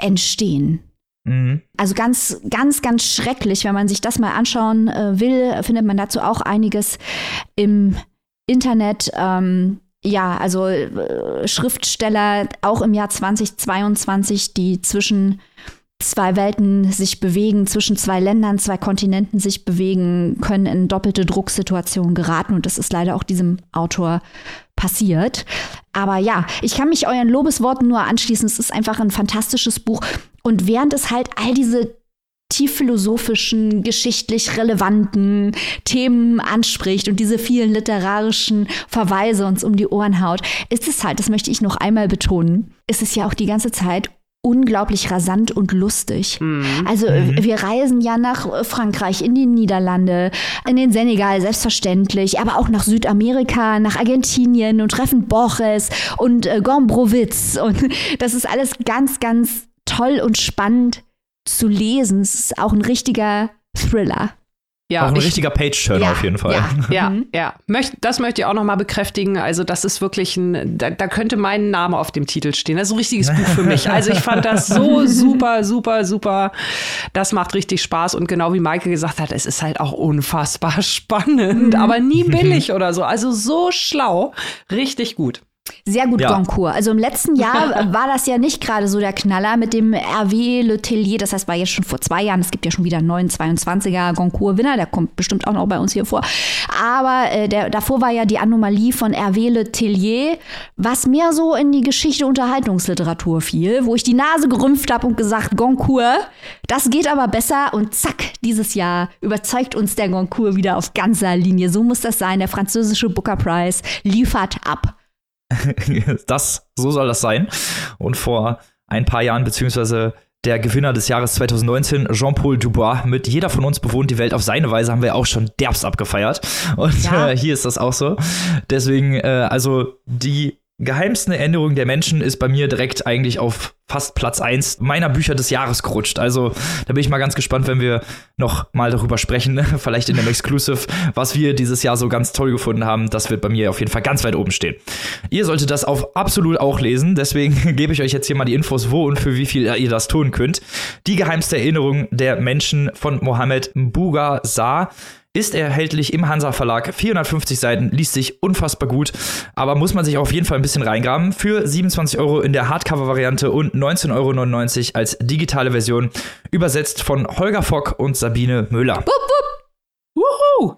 entstehen. Mhm. Also ganz, ganz, ganz schrecklich. Wenn man sich das mal anschauen äh, will, findet man dazu auch einiges im Internet. Ähm, ja, also äh, Schriftsteller auch im Jahr 2022, die zwischen zwei Welten sich bewegen, zwischen zwei Ländern, zwei Kontinenten sich bewegen, können in doppelte Drucksituationen geraten. Und das ist leider auch diesem Autor passiert. Aber ja, ich kann mich euren Lobesworten nur anschließen. Es ist einfach ein fantastisches Buch. Und während es halt all diese tiefphilosophischen, geschichtlich relevanten Themen anspricht und diese vielen literarischen Verweise uns um die Ohren haut, ist es halt, das möchte ich noch einmal betonen, ist es ja auch die ganze Zeit unglaublich rasant und lustig. Mhm. Also mhm. wir reisen ja nach Frankreich, in die Niederlande, in den Senegal selbstverständlich, aber auch nach Südamerika, nach Argentinien und treffen Borges und äh, Gombrowitz und (laughs) das ist alles ganz, ganz toll und spannend zu lesen. Es ist auch ein richtiger Thriller. Ja, auch ein ich, richtiger Page-Turner ja, auf jeden Fall. Ja, ja, mhm. ja. Möcht, das möchte ich auch noch mal bekräftigen. Also das ist wirklich ein, da, da, könnte mein Name auf dem Titel stehen. Das ist ein richtiges Buch für mich. Also ich fand das so (laughs) super, super, super. Das macht richtig Spaß. Und genau wie Maike gesagt hat, es ist halt auch unfassbar (laughs) spannend, mhm. aber nie billig oder so. Also so schlau. Richtig gut. Sehr gut ja. Goncourt. Also im letzten Jahr (laughs) war das ja nicht gerade so der Knaller mit dem RW Le Tellier. Das heißt, war jetzt schon vor zwei Jahren. Es gibt ja schon wieder einen neuen 22er Goncourt-Winner. Der kommt bestimmt auch noch bei uns hier vor. Aber äh, der, davor war ja die Anomalie von RW Le Tellier, was mehr so in die Geschichte Unterhaltungsliteratur fiel, wo ich die Nase gerümpft habe und gesagt, Goncourt, das geht aber besser. Und zack, dieses Jahr überzeugt uns der Goncourt wieder auf ganzer Linie. So muss das sein. Der französische Booker Prize liefert ab. (laughs) das, so soll das sein. Und vor ein paar Jahren, beziehungsweise der Gewinner des Jahres 2019, Jean-Paul Dubois, mit Jeder von uns bewohnt die Welt auf seine Weise, haben wir auch schon derbst abgefeiert. Und ja. äh, hier ist das auch so. Deswegen, äh, also die geheimsten Erinnerung der Menschen ist bei mir direkt eigentlich auf fast Platz 1 meiner Bücher des Jahres gerutscht. Also da bin ich mal ganz gespannt, wenn wir noch mal darüber sprechen, (laughs) vielleicht in dem Exclusive, was wir dieses Jahr so ganz toll gefunden haben. Das wird bei mir auf jeden Fall ganz weit oben stehen. Ihr solltet das auf absolut auch lesen, deswegen (laughs) gebe ich euch jetzt hier mal die Infos, wo und für wie viel ihr das tun könnt. Die geheimste Erinnerung der Menschen von Mohammed Mbuga Sa ist erhältlich im Hansa Verlag. 450 Seiten, liest sich unfassbar gut, aber muss man sich auf jeden Fall ein bisschen reingraben. Für 27 Euro in der Hardcover-Variante und 19,99 Euro als digitale Version. Übersetzt von Holger Fock und Sabine Müller. Wupp, wupp. Wuhu!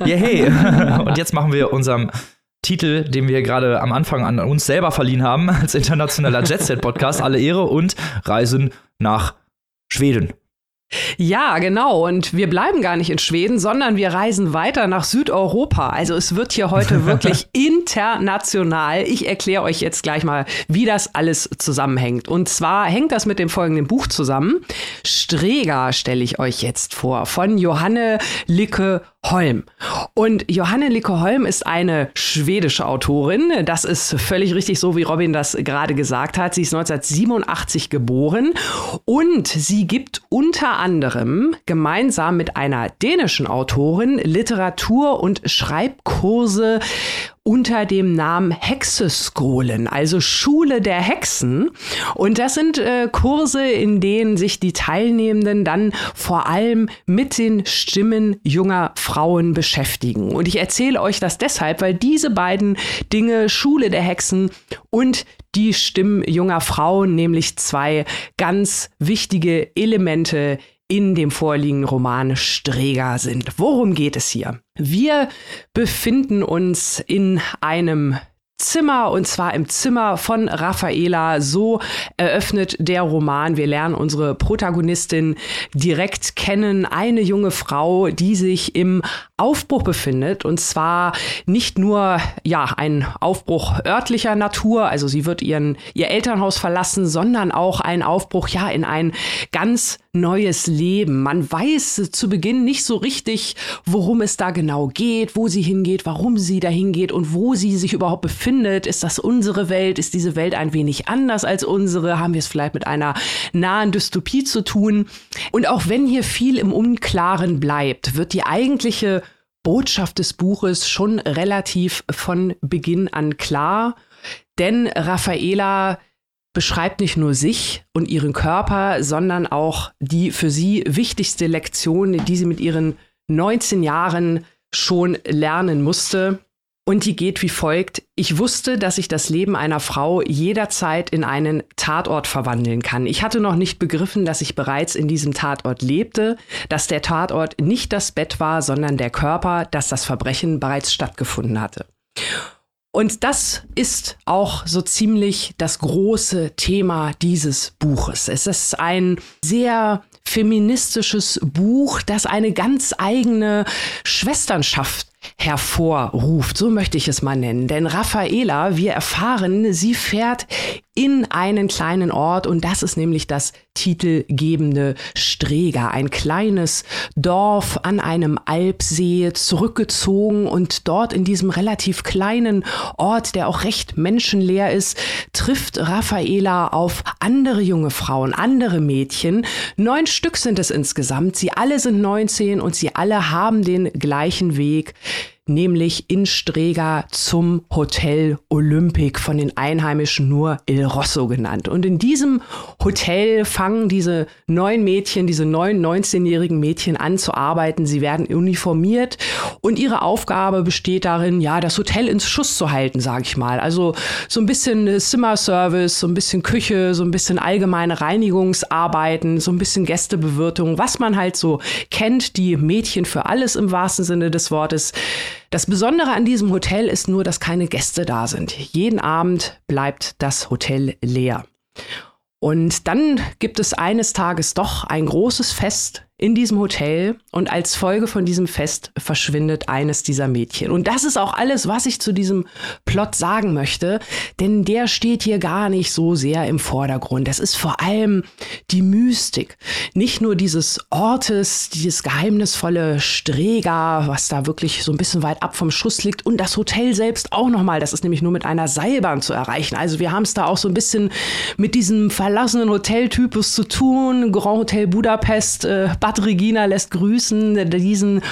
(laughs) yeah, hey. (laughs) Und jetzt machen wir unserem Titel, den wir gerade am Anfang an uns selber verliehen haben, als internationaler Jet Set Podcast, alle Ehre und reisen nach Schweden. Ja, genau. Und wir bleiben gar nicht in Schweden, sondern wir reisen weiter nach Südeuropa. Also es wird hier heute (laughs) wirklich international. Ich erkläre euch jetzt gleich mal, wie das alles zusammenhängt. Und zwar hängt das mit dem folgenden Buch zusammen. Streger stelle ich euch jetzt vor von Johanne Licke Holm. Und Johanne Licke Holm ist eine schwedische Autorin. Das ist völlig richtig so, wie Robin das gerade gesagt hat. Sie ist 1987 geboren und sie gibt unter anderem gemeinsam mit einer dänischen Autorin Literatur- und Schreibkurse unter dem Namen Hexeskolen, also Schule der Hexen. Und das sind äh, Kurse, in denen sich die Teilnehmenden dann vor allem mit den Stimmen junger Frauen beschäftigen. Und ich erzähle euch das deshalb, weil diese beiden Dinge, Schule der Hexen und die Stimmen junger Frauen, nämlich zwei ganz wichtige Elemente in dem vorliegenden Roman Streger sind. Worum geht es hier? Wir befinden uns in einem Zimmer und zwar im Zimmer von Raffaela. So eröffnet der Roman. Wir lernen unsere Protagonistin direkt kennen. Eine junge Frau, die sich im Aufbruch befindet und zwar nicht nur ja ein Aufbruch örtlicher Natur, also sie wird ihren ihr Elternhaus verlassen, sondern auch ein Aufbruch ja in ein ganz neues Leben. Man weiß zu Beginn nicht so richtig, worum es da genau geht, wo sie hingeht, warum sie dahin geht und wo sie sich überhaupt befindet. Ist das unsere Welt? Ist diese Welt ein wenig anders als unsere? Haben wir es vielleicht mit einer nahen Dystopie zu tun? Und auch wenn hier viel im Unklaren bleibt, wird die eigentliche Botschaft des Buches schon relativ von Beginn an klar. Denn Raffaela beschreibt nicht nur sich und ihren Körper, sondern auch die für sie wichtigste Lektion, die sie mit ihren 19 Jahren schon lernen musste. Und die geht wie folgt. Ich wusste, dass ich das Leben einer Frau jederzeit in einen Tatort verwandeln kann. Ich hatte noch nicht begriffen, dass ich bereits in diesem Tatort lebte, dass der Tatort nicht das Bett war, sondern der Körper, dass das Verbrechen bereits stattgefunden hatte. Und das ist auch so ziemlich das große Thema dieses Buches. Es ist ein sehr feministisches Buch, das eine ganz eigene Schwesternschaft hervorruft, so möchte ich es mal nennen. Denn Raffaela, wir erfahren, sie fährt in einen kleinen Ort und das ist nämlich das titelgebende Streger, ein kleines Dorf an einem Alpsee zurückgezogen und dort in diesem relativ kleinen Ort, der auch recht menschenleer ist, trifft Raffaela auf andere junge Frauen, andere Mädchen. Neun Stück sind es insgesamt. Sie alle sind 19 und sie alle haben den gleichen Weg nämlich in Strega zum Hotel Olympic, von den Einheimischen nur Il Rosso genannt. Und in diesem Hotel fangen diese neun Mädchen, diese neun 19-jährigen Mädchen an zu arbeiten. Sie werden uniformiert und ihre Aufgabe besteht darin, ja, das Hotel ins Schuss zu halten, sage ich mal. Also so ein bisschen Zimmerservice, so ein bisschen Küche, so ein bisschen allgemeine Reinigungsarbeiten, so ein bisschen Gästebewirtung, was man halt so kennt, die Mädchen für alles im wahrsten Sinne des Wortes. Das Besondere an diesem Hotel ist nur, dass keine Gäste da sind. Jeden Abend bleibt das Hotel leer. Und dann gibt es eines Tages doch ein großes Fest in diesem Hotel und als Folge von diesem Fest verschwindet eines dieser Mädchen. Und das ist auch alles, was ich zu diesem Plot sagen möchte, denn der steht hier gar nicht so sehr im Vordergrund. Das ist vor allem die Mystik. Nicht nur dieses Ortes, dieses geheimnisvolle Streger, was da wirklich so ein bisschen weit ab vom Schuss liegt und das Hotel selbst auch nochmal. Das ist nämlich nur mit einer Seilbahn zu erreichen. Also wir haben es da auch so ein bisschen mit diesem verlassenen Hoteltypus zu tun. Grand Hotel Budapest, äh, Regina lässt grüßen. Diesen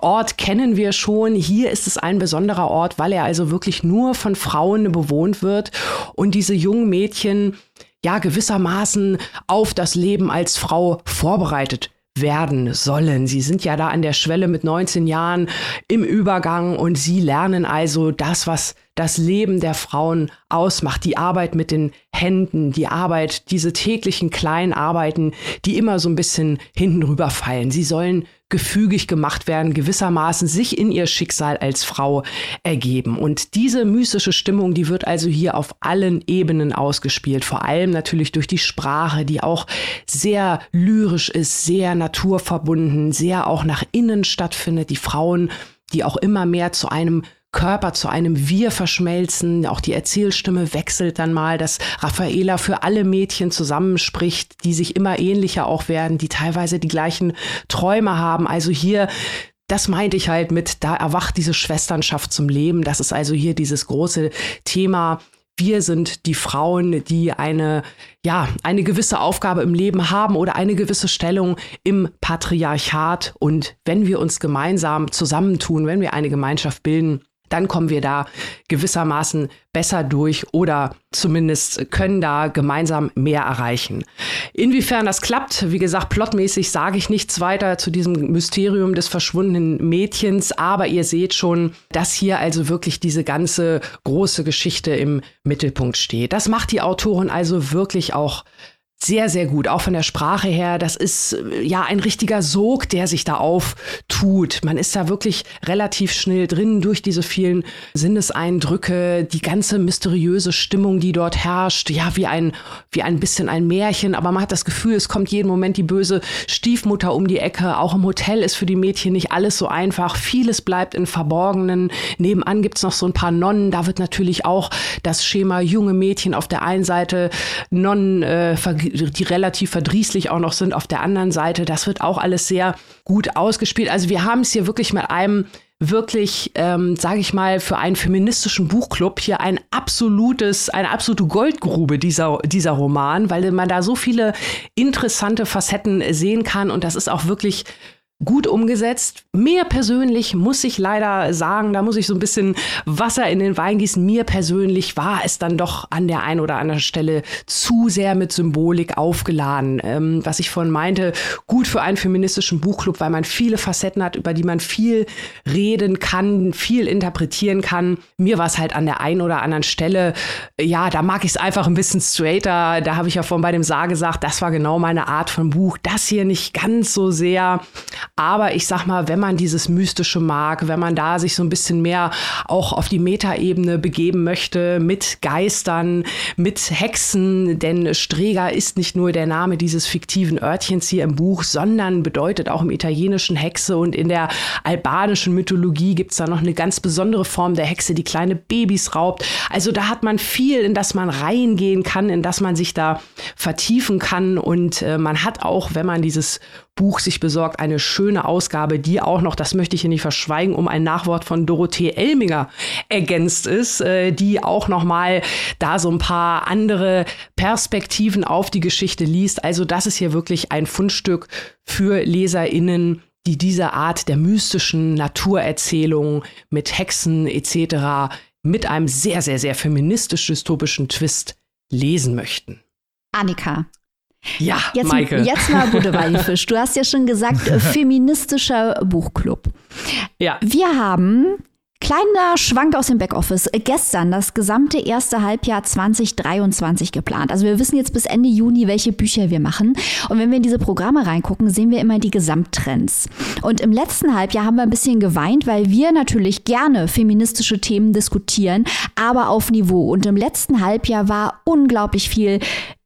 Ort kennen wir schon. Hier ist es ein besonderer Ort, weil er also wirklich nur von Frauen bewohnt wird und diese jungen Mädchen ja gewissermaßen auf das Leben als Frau vorbereitet werden sollen. Sie sind ja da an der Schwelle mit 19 Jahren im Übergang und sie lernen also das, was das Leben der Frauen ausmacht, die Arbeit mit den Händen, die Arbeit, diese täglichen kleinen Arbeiten, die immer so ein bisschen hinten rüberfallen. Sie sollen gefügig gemacht werden, gewissermaßen sich in ihr Schicksal als Frau ergeben. Und diese mystische Stimmung, die wird also hier auf allen Ebenen ausgespielt, vor allem natürlich durch die Sprache, die auch sehr lyrisch ist, sehr naturverbunden, sehr auch nach innen stattfindet. Die Frauen, die auch immer mehr zu einem Körper zu einem Wir verschmelzen. Auch die Erzählstimme wechselt dann mal, dass Raffaela für alle Mädchen zusammenspricht, die sich immer ähnlicher auch werden, die teilweise die gleichen Träume haben. Also hier das meinte ich halt mit, da erwacht diese Schwesternschaft zum Leben. Das ist also hier dieses große Thema. Wir sind die Frauen, die eine, ja, eine gewisse Aufgabe im Leben haben oder eine gewisse Stellung im Patriarchat. Und wenn wir uns gemeinsam zusammentun, wenn wir eine Gemeinschaft bilden, dann kommen wir da gewissermaßen besser durch oder zumindest können da gemeinsam mehr erreichen. Inwiefern das klappt, wie gesagt, plotmäßig sage ich nichts weiter zu diesem Mysterium des verschwundenen Mädchens, aber ihr seht schon, dass hier also wirklich diese ganze große Geschichte im Mittelpunkt steht. Das macht die Autorin also wirklich auch sehr, sehr gut, auch von der Sprache her. Das ist äh, ja ein richtiger Sog, der sich da auftut. Man ist da wirklich relativ schnell drin durch diese vielen Sinneseindrücke, die ganze mysteriöse Stimmung, die dort herrscht. Ja, wie ein, wie ein bisschen ein Märchen, aber man hat das Gefühl, es kommt jeden Moment die böse Stiefmutter um die Ecke. Auch im Hotel ist für die Mädchen nicht alles so einfach. Vieles bleibt in Verborgenen. Nebenan gibt's noch so ein paar Nonnen. Da wird natürlich auch das Schema junge Mädchen auf der einen Seite, Nonnen äh, die relativ verdrießlich auch noch sind auf der anderen Seite. Das wird auch alles sehr gut ausgespielt. Also wir haben es hier wirklich mit einem wirklich, ähm, sage ich mal, für einen feministischen Buchclub hier ein absolutes, eine absolute Goldgrube dieser, dieser Roman, weil man da so viele interessante Facetten sehen kann und das ist auch wirklich gut umgesetzt. Mir persönlich muss ich leider sagen, da muss ich so ein bisschen Wasser in den Wein gießen. Mir persönlich war es dann doch an der einen oder anderen Stelle zu sehr mit Symbolik aufgeladen. Ähm, was ich vorhin meinte, gut für einen feministischen Buchclub, weil man viele Facetten hat, über die man viel reden kann, viel interpretieren kann. Mir war es halt an der einen oder anderen Stelle, ja, da mag ich es einfach ein bisschen straighter. Da habe ich ja vorhin bei dem Saar gesagt, das war genau meine Art von Buch. Das hier nicht ganz so sehr. Aber ich sag mal, wenn man dieses Mystische mag, wenn man da sich so ein bisschen mehr auch auf die Metaebene begeben möchte, mit Geistern, mit Hexen, denn Streger ist nicht nur der Name dieses fiktiven Örtchens hier im Buch, sondern bedeutet auch im Italienischen Hexe und in der albanischen Mythologie gibt es da noch eine ganz besondere Form der Hexe, die kleine Babys raubt. Also da hat man viel, in das man reingehen kann, in das man sich da vertiefen kann und äh, man hat auch, wenn man dieses Buch sich besorgt, eine schöne Ausgabe, die auch noch, das möchte ich hier nicht verschweigen, um ein Nachwort von Dorothee Elminger ergänzt ist, äh, die auch noch mal da so ein paar andere Perspektiven auf die Geschichte liest. Also das ist hier wirklich ein Fundstück für LeserInnen, die diese Art der mystischen Naturerzählung mit Hexen etc. mit einem sehr, sehr, sehr feministisch-dystopischen Twist lesen möchten. Annika, ja, jetzt, Maike. Jetzt mal Buddha (laughs) bei die Fisch. Du hast ja schon gesagt, äh, feministischer Buchclub. Ja. Wir haben Kleiner Schwank aus dem Backoffice. Gestern das gesamte erste Halbjahr 2023 geplant. Also wir wissen jetzt bis Ende Juni, welche Bücher wir machen. Und wenn wir in diese Programme reingucken, sehen wir immer die Gesamttrends. Und im letzten Halbjahr haben wir ein bisschen geweint, weil wir natürlich gerne feministische Themen diskutieren, aber auf Niveau. Und im letzten Halbjahr war unglaublich viel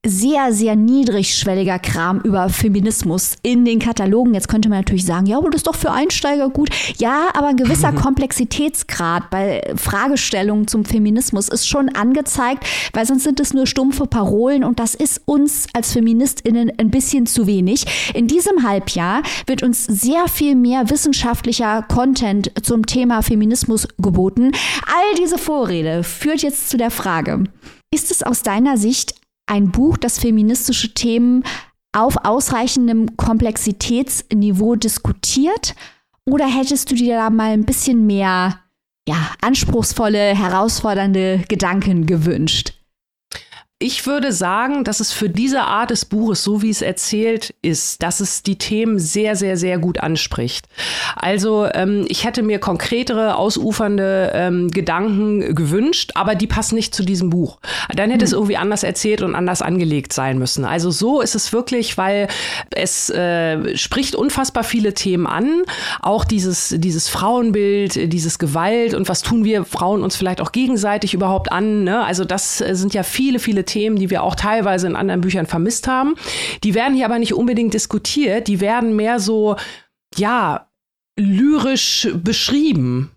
sehr, sehr niedrigschwelliger Kram über Feminismus in den Katalogen. Jetzt könnte man natürlich sagen, ja, aber das ist doch für Einsteiger gut. Ja, aber ein gewisser (laughs) Komplexitätsgrad bei Fragestellungen zum Feminismus ist schon angezeigt, weil sonst sind es nur stumpfe Parolen und das ist uns als Feministinnen ein bisschen zu wenig. In diesem Halbjahr wird uns sehr viel mehr wissenschaftlicher Content zum Thema Feminismus geboten. All diese Vorrede führt jetzt zu der Frage, ist es aus deiner Sicht ein Buch, das feministische Themen auf ausreichendem Komplexitätsniveau diskutiert? Oder hättest du dir da mal ein bisschen mehr ja, anspruchsvolle, herausfordernde Gedanken gewünscht? Ich würde sagen, dass es für diese Art des Buches, so wie es erzählt ist, dass es die Themen sehr, sehr, sehr gut anspricht. Also ähm, ich hätte mir konkretere, ausufernde ähm, Gedanken gewünscht, aber die passen nicht zu diesem Buch. Dann hätte hm. es irgendwie anders erzählt und anders angelegt sein müssen. Also so ist es wirklich, weil es äh, spricht unfassbar viele Themen an. Auch dieses, dieses Frauenbild, dieses Gewalt und was tun wir Frauen uns vielleicht auch gegenseitig überhaupt an. Ne? Also das sind ja viele, viele Themen, die wir auch teilweise in anderen Büchern vermisst haben. Die werden hier aber nicht unbedingt diskutiert, die werden mehr so, ja, lyrisch beschrieben.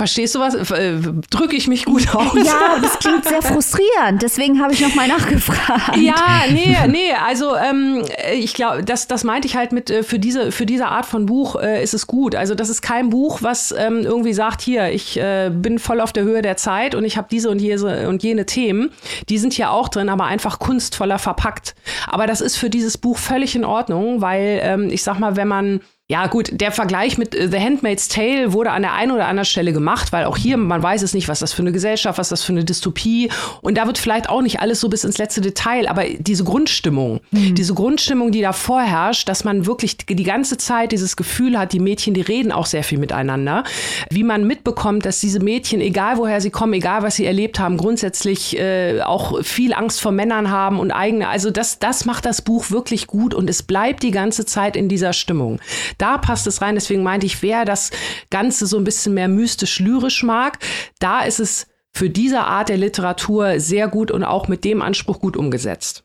Verstehst du was? Äh, drücke ich mich gut aus? Ja, das klingt sehr (laughs) frustrierend. Deswegen habe ich nochmal nachgefragt. Ja, nee, nee. Also ähm, ich glaube, das, das meinte ich halt mit äh, für diese für diese Art von Buch äh, ist es gut. Also das ist kein Buch, was ähm, irgendwie sagt, hier, ich äh, bin voll auf der Höhe der Zeit und ich habe diese und jene und jene Themen. Die sind hier auch drin, aber einfach kunstvoller verpackt. Aber das ist für dieses Buch völlig in Ordnung, weil ähm, ich sag mal, wenn man Ja, gut, der Vergleich mit äh, The Handmaid's Tale wurde an der einen oder anderen Stelle gemacht, weil auch hier, man weiß es nicht, was das für eine Gesellschaft, was das für eine Dystopie. Und da wird vielleicht auch nicht alles so bis ins letzte Detail, aber diese Grundstimmung, mhm. diese Grundstimmung, die da vorherrscht, dass man wirklich die ganze Zeit dieses Gefühl hat, die Mädchen, die reden auch sehr viel miteinander. Wie man mitbekommt, dass diese Mädchen, egal woher sie kommen, egal was sie erlebt haben, grundsätzlich äh, auch viel Angst vor Männern haben und eigene, also das, das macht das Buch wirklich gut und es bleibt die ganze Zeit in dieser Stimmung. Da passt es rein. Deswegen meinte ich, wer das Ganze so ein bisschen mehr mystisch-lyrisch mag, da ist es für diese Art der Literatur sehr gut und auch mit dem Anspruch gut umgesetzt.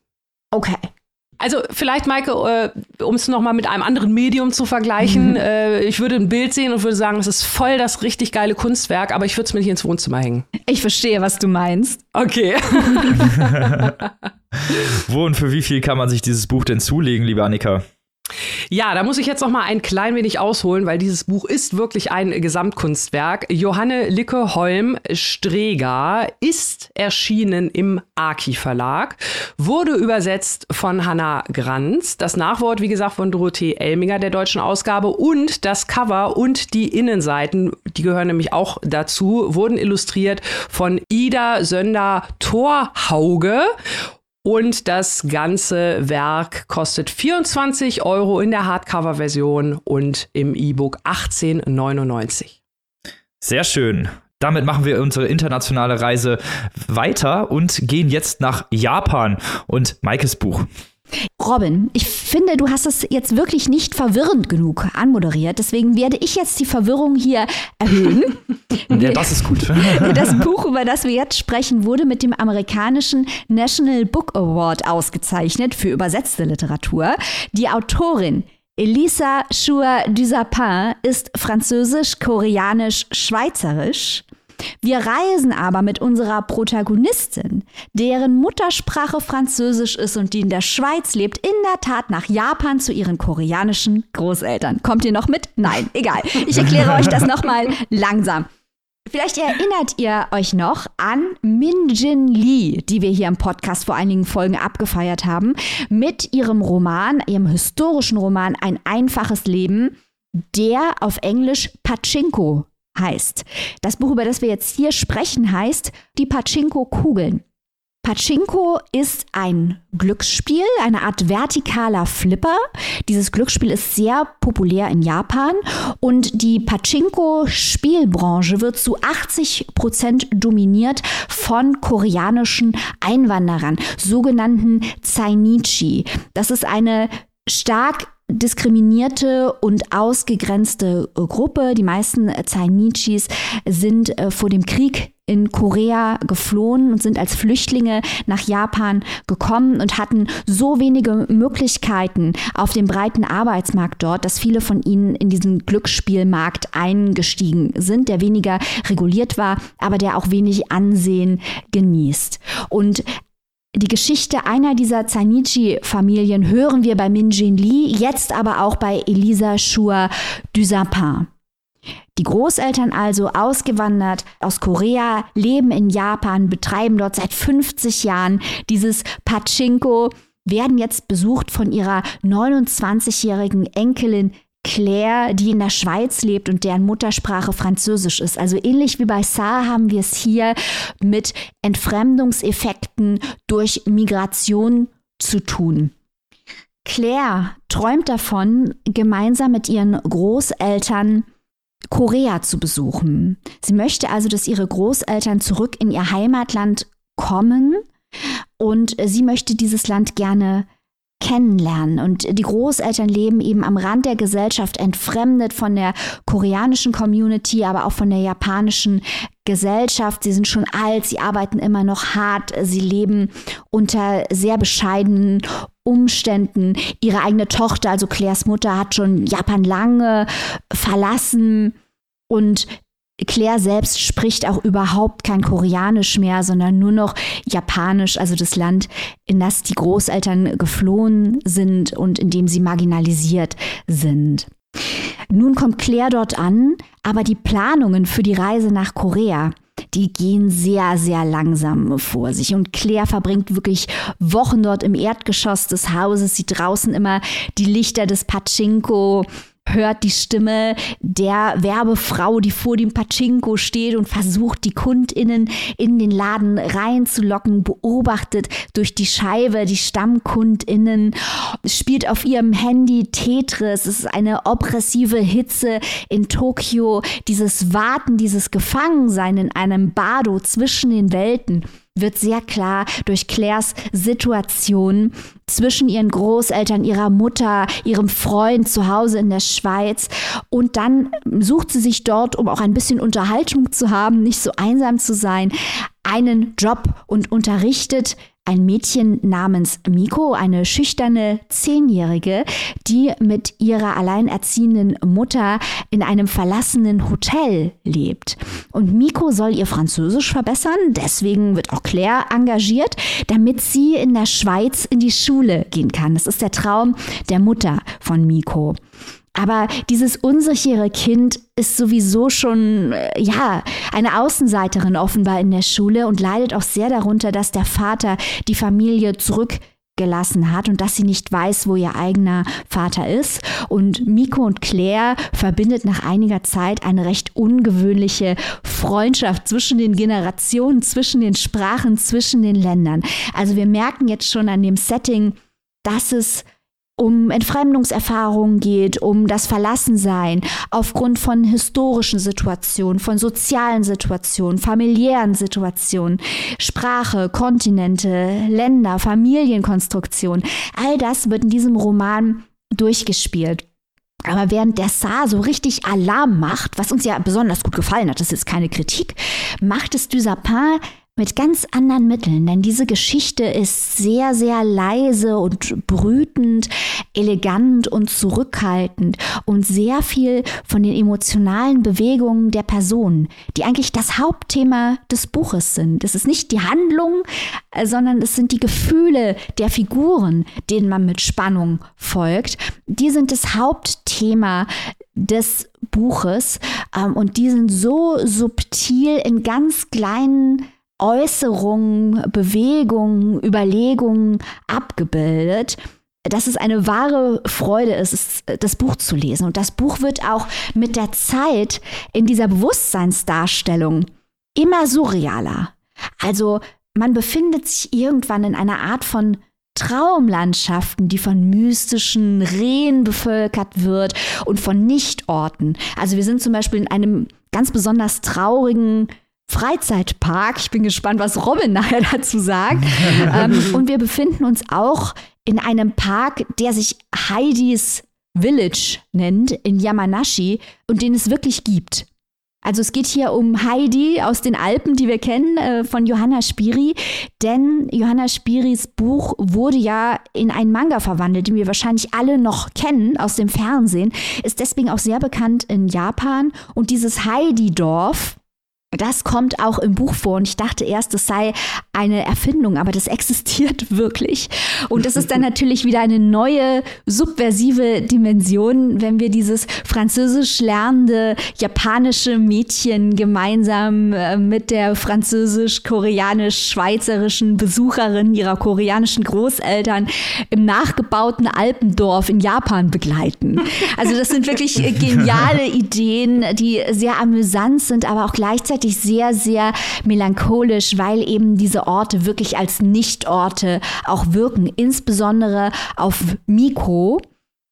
Okay. Also vielleicht, Maike, äh, um es nochmal mit einem anderen Medium zu vergleichen, mhm. äh, ich würde ein Bild sehen und würde sagen, es ist voll das richtig geile Kunstwerk, aber ich würde es mir nicht ins Wohnzimmer hängen. Ich verstehe, was du meinst. Okay. (laughs) (laughs) Wo und für wie viel kann man sich dieses Buch denn zulegen, liebe Annika? Ja, da muss ich jetzt noch mal ein klein wenig ausholen, weil dieses Buch ist wirklich ein Gesamtkunstwerk. Johanne Licke-Holm Streger ist erschienen im Aki Verlag, wurde übersetzt von Hanna Granz, das Nachwort, wie gesagt, von Dorothee Elminger der deutschen Ausgabe. Und das Cover und die Innenseiten, die gehören nämlich auch dazu, wurden illustriert von Ida Sönder-Torhauge und das ganze Werk kostet 24 Euro in der Hardcover-Version und im E-Book 18,99. Sehr schön. Damit machen wir unsere internationale Reise weiter und gehen jetzt nach Japan und Maikes Buch. Robin, ich finde, du hast es jetzt wirklich nicht verwirrend genug anmoderiert. Deswegen werde ich jetzt die Verwirrung hier erhöhen. (laughs) ja, das ist gut. (laughs) Das Buch, über das wir jetzt sprechen, wurde mit dem amerikanischen National Book Award ausgezeichnet für übersetzte Literatur. Die Autorin Elisa Chua Dusapin ist französisch-koreanisch-schweizerisch. Wir reisen aber mit unserer Protagonistin, deren Muttersprache Französisch ist und die in der Schweiz lebt, in der Tat nach Japan zu ihren koreanischen Großeltern. Kommt ihr noch mit? Nein, egal. Ich erkläre euch das nochmal langsam. Vielleicht erinnert ihr euch noch an Min Jin Lee, die wir hier im Podcast vor einigen Folgen abgefeiert haben, mit ihrem Roman, ihrem historischen Roman Ein einfaches Leben, der auf Englisch Pachinko heißt. Das Buch, über das wir jetzt hier sprechen, heißt Die Pachinko-Kugeln. Pachinko ist ein Glücksspiel, eine Art vertikaler Flipper. Dieses Glücksspiel ist sehr populär in Japan und die Pachinko-Spielbranche wird zu 80 Prozent dominiert von koreanischen Einwanderern, sogenannten Zainichi. Das ist eine stark diskriminierte und ausgegrenzte Gruppe. Die meisten Zainichis sind äh, vor dem Krieg in Korea geflohen und sind als Flüchtlinge nach Japan gekommen und hatten so wenige Möglichkeiten auf dem breiten Arbeitsmarkt dort, dass viele von ihnen in diesen Glücksspielmarkt eingestiegen sind, der weniger reguliert war, aber der auch wenig Ansehen genießt. Und die Geschichte einer dieser Zainichi-Familien hören wir bei Min Jin Lee, jetzt aber auch bei Elisa Chua Dusapin. Die Großeltern also ausgewandert aus Korea, leben in Japan, betreiben dort seit 50 Jahren dieses Pachinko, werden jetzt besucht von ihrer 29-jährigen Enkelin Claire, die in der Schweiz lebt und deren Muttersprache Französisch ist. Also ähnlich wie bei Saar haben wir es hier mit Entfremdungseffekten durch Migration zu tun. Claire träumt davon, gemeinsam mit ihren Großeltern Korea zu besuchen. Sie möchte also, dass ihre Großeltern zurück in ihr Heimatland kommen und sie möchte dieses Land gerne kennenlernen. Und die Großeltern leben eben am Rand der Gesellschaft, entfremdet von der koreanischen Community, aber auch von der japanischen Gesellschaft. Sie sind schon alt, sie arbeiten immer noch hart, sie leben unter sehr bescheidenen Umständen. Ihre eigene Tochter, also Claires Mutter, hat schon Japan lange verlassen und Claire selbst spricht auch überhaupt kein Koreanisch mehr, sondern nur noch Japanisch, also das Land, in das die Großeltern geflohen sind und in dem sie marginalisiert sind. Nun kommt Claire dort an, aber die Planungen für die Reise nach Korea, die gehen sehr, sehr langsam vor sich. Und Claire verbringt wirklich Wochen dort im Erdgeschoss des Hauses, sieht draußen immer die Lichter des Pachinko hört die Stimme der Werbefrau, die vor dem Pachinko steht und versucht, die KundInnen in den Laden reinzulocken, beobachtet durch die Scheibe die StammkundInnen, spielt auf ihrem Handy Tetris. Es ist eine oppressive Hitze in Tokio, dieses Warten, dieses Gefangensein in einem Bardo zwischen den Welten wird sehr klar durch Claires Situation zwischen ihren Großeltern, ihrer Mutter, ihrem Freund zu Hause in der Schweiz. Und dann sucht sie sich dort, um auch ein bisschen Unterhaltung zu haben, nicht so einsam zu sein, einen Job und unterrichtet ein Mädchen namens Miko, eine schüchterne Zehnjährige, die mit ihrer alleinerziehenden Mutter in einem verlassenen Hotel lebt. Und Miko soll ihr Französisch verbessern, deswegen wird auch Claire engagiert, damit sie in der Schweiz in die Schule gehen kann. Das ist der Traum der Mutter von Miko. Aber dieses unsichere Kind ist sowieso schon, äh, ja, eine Außenseiterin offenbar in der Schule und leidet auch sehr darunter, dass der Vater die Familie zurückgelassen hat und dass sie nicht weiß, wo ihr eigener Vater ist. Und Miko und Claire verbindet nach einiger Zeit eine recht ungewöhnliche Freundschaft zwischen den Generationen, zwischen den Sprachen, zwischen den Ländern. Also wir merken jetzt schon an dem Setting, dass es um Entfremdungserfahrungen geht, um das Verlassensein aufgrund von historischen Situationen, von sozialen Situationen, familiären Situationen, Sprache, Kontinente, Länder, Familienkonstruktion. All das wird in diesem Roman durchgespielt. Aber während der Saar so richtig Alarm macht, was uns ja besonders gut gefallen hat, das ist keine Kritik, macht es Dusapin mit ganz anderen Mitteln, denn diese Geschichte ist sehr, sehr leise und brütend, elegant und zurückhaltend und sehr viel von den emotionalen Bewegungen der Person, die eigentlich das Hauptthema des Buches sind. Es ist nicht die Handlung, äh, sondern es sind die Gefühle der Figuren, denen man mit Spannung folgt. Die sind das Hauptthema des Buches ähm, und die sind so subtil in ganz kleinen Äußerungen, Bewegungen, Überlegungen abgebildet, dass es eine wahre Freude ist, das Buch zu lesen. Und das Buch wird auch mit der Zeit in dieser Bewusstseinsdarstellung immer surrealer. Also man befindet sich irgendwann in einer Art von Traumlandschaften, die von mystischen Rehen bevölkert wird und von Nichtorten. Also wir sind zum Beispiel in einem ganz besonders traurigen Freizeitpark. Ich bin gespannt, was Robin (laughs) nachher dazu sagt. (laughs) ähm, und wir befinden uns auch in einem Park, der sich Heidis Village nennt, in Yamanashi und den es wirklich gibt. Also es geht hier um Heidi aus den Alpen, die wir kennen, äh, von Johanna Spiri. Denn Johanna Spiris Buch wurde ja in einen Manga verwandelt, den wir wahrscheinlich alle noch kennen aus dem Fernsehen. Ist deswegen auch sehr bekannt in Japan. Und dieses Heidi-Dorf, das kommt auch im Buch vor und ich dachte erst, es sei eine Erfindung, aber das (laughs) existiert wirklich. Und das ist dann (laughs) natürlich wieder eine neue subversive Dimension, wenn wir dieses französisch lernende japanische Mädchen gemeinsam äh, mit der französisch-koreanisch-schweizerischen Besucherin ihrer koreanischen Großeltern im nachgebauten Alpendorf in Japan begleiten. Also das sind wirklich (laughs) geniale Ideen, die sehr amüsant sind, aber auch gleichzeitig gleichzeitig sehr, sehr melancholisch, weil eben diese Orte wirklich als Nichtorte auch wirken, insbesondere auf Mikro,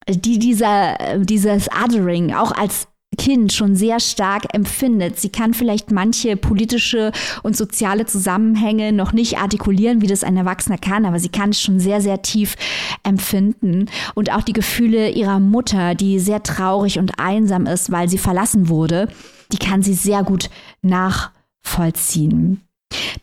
die dieser, dieses Othering auch als Kind schon sehr stark empfindet. Sie kann vielleicht manche politische und soziale Zusammenhänge noch nicht artikulieren, wie das ein Erwachsener kann, aber sie kann es schon sehr, sehr tief empfinden. Und auch die Gefühle ihrer Mutter, die sehr traurig und einsam ist, weil sie verlassen wurde, die kann sie sehr gut nachvollziehen.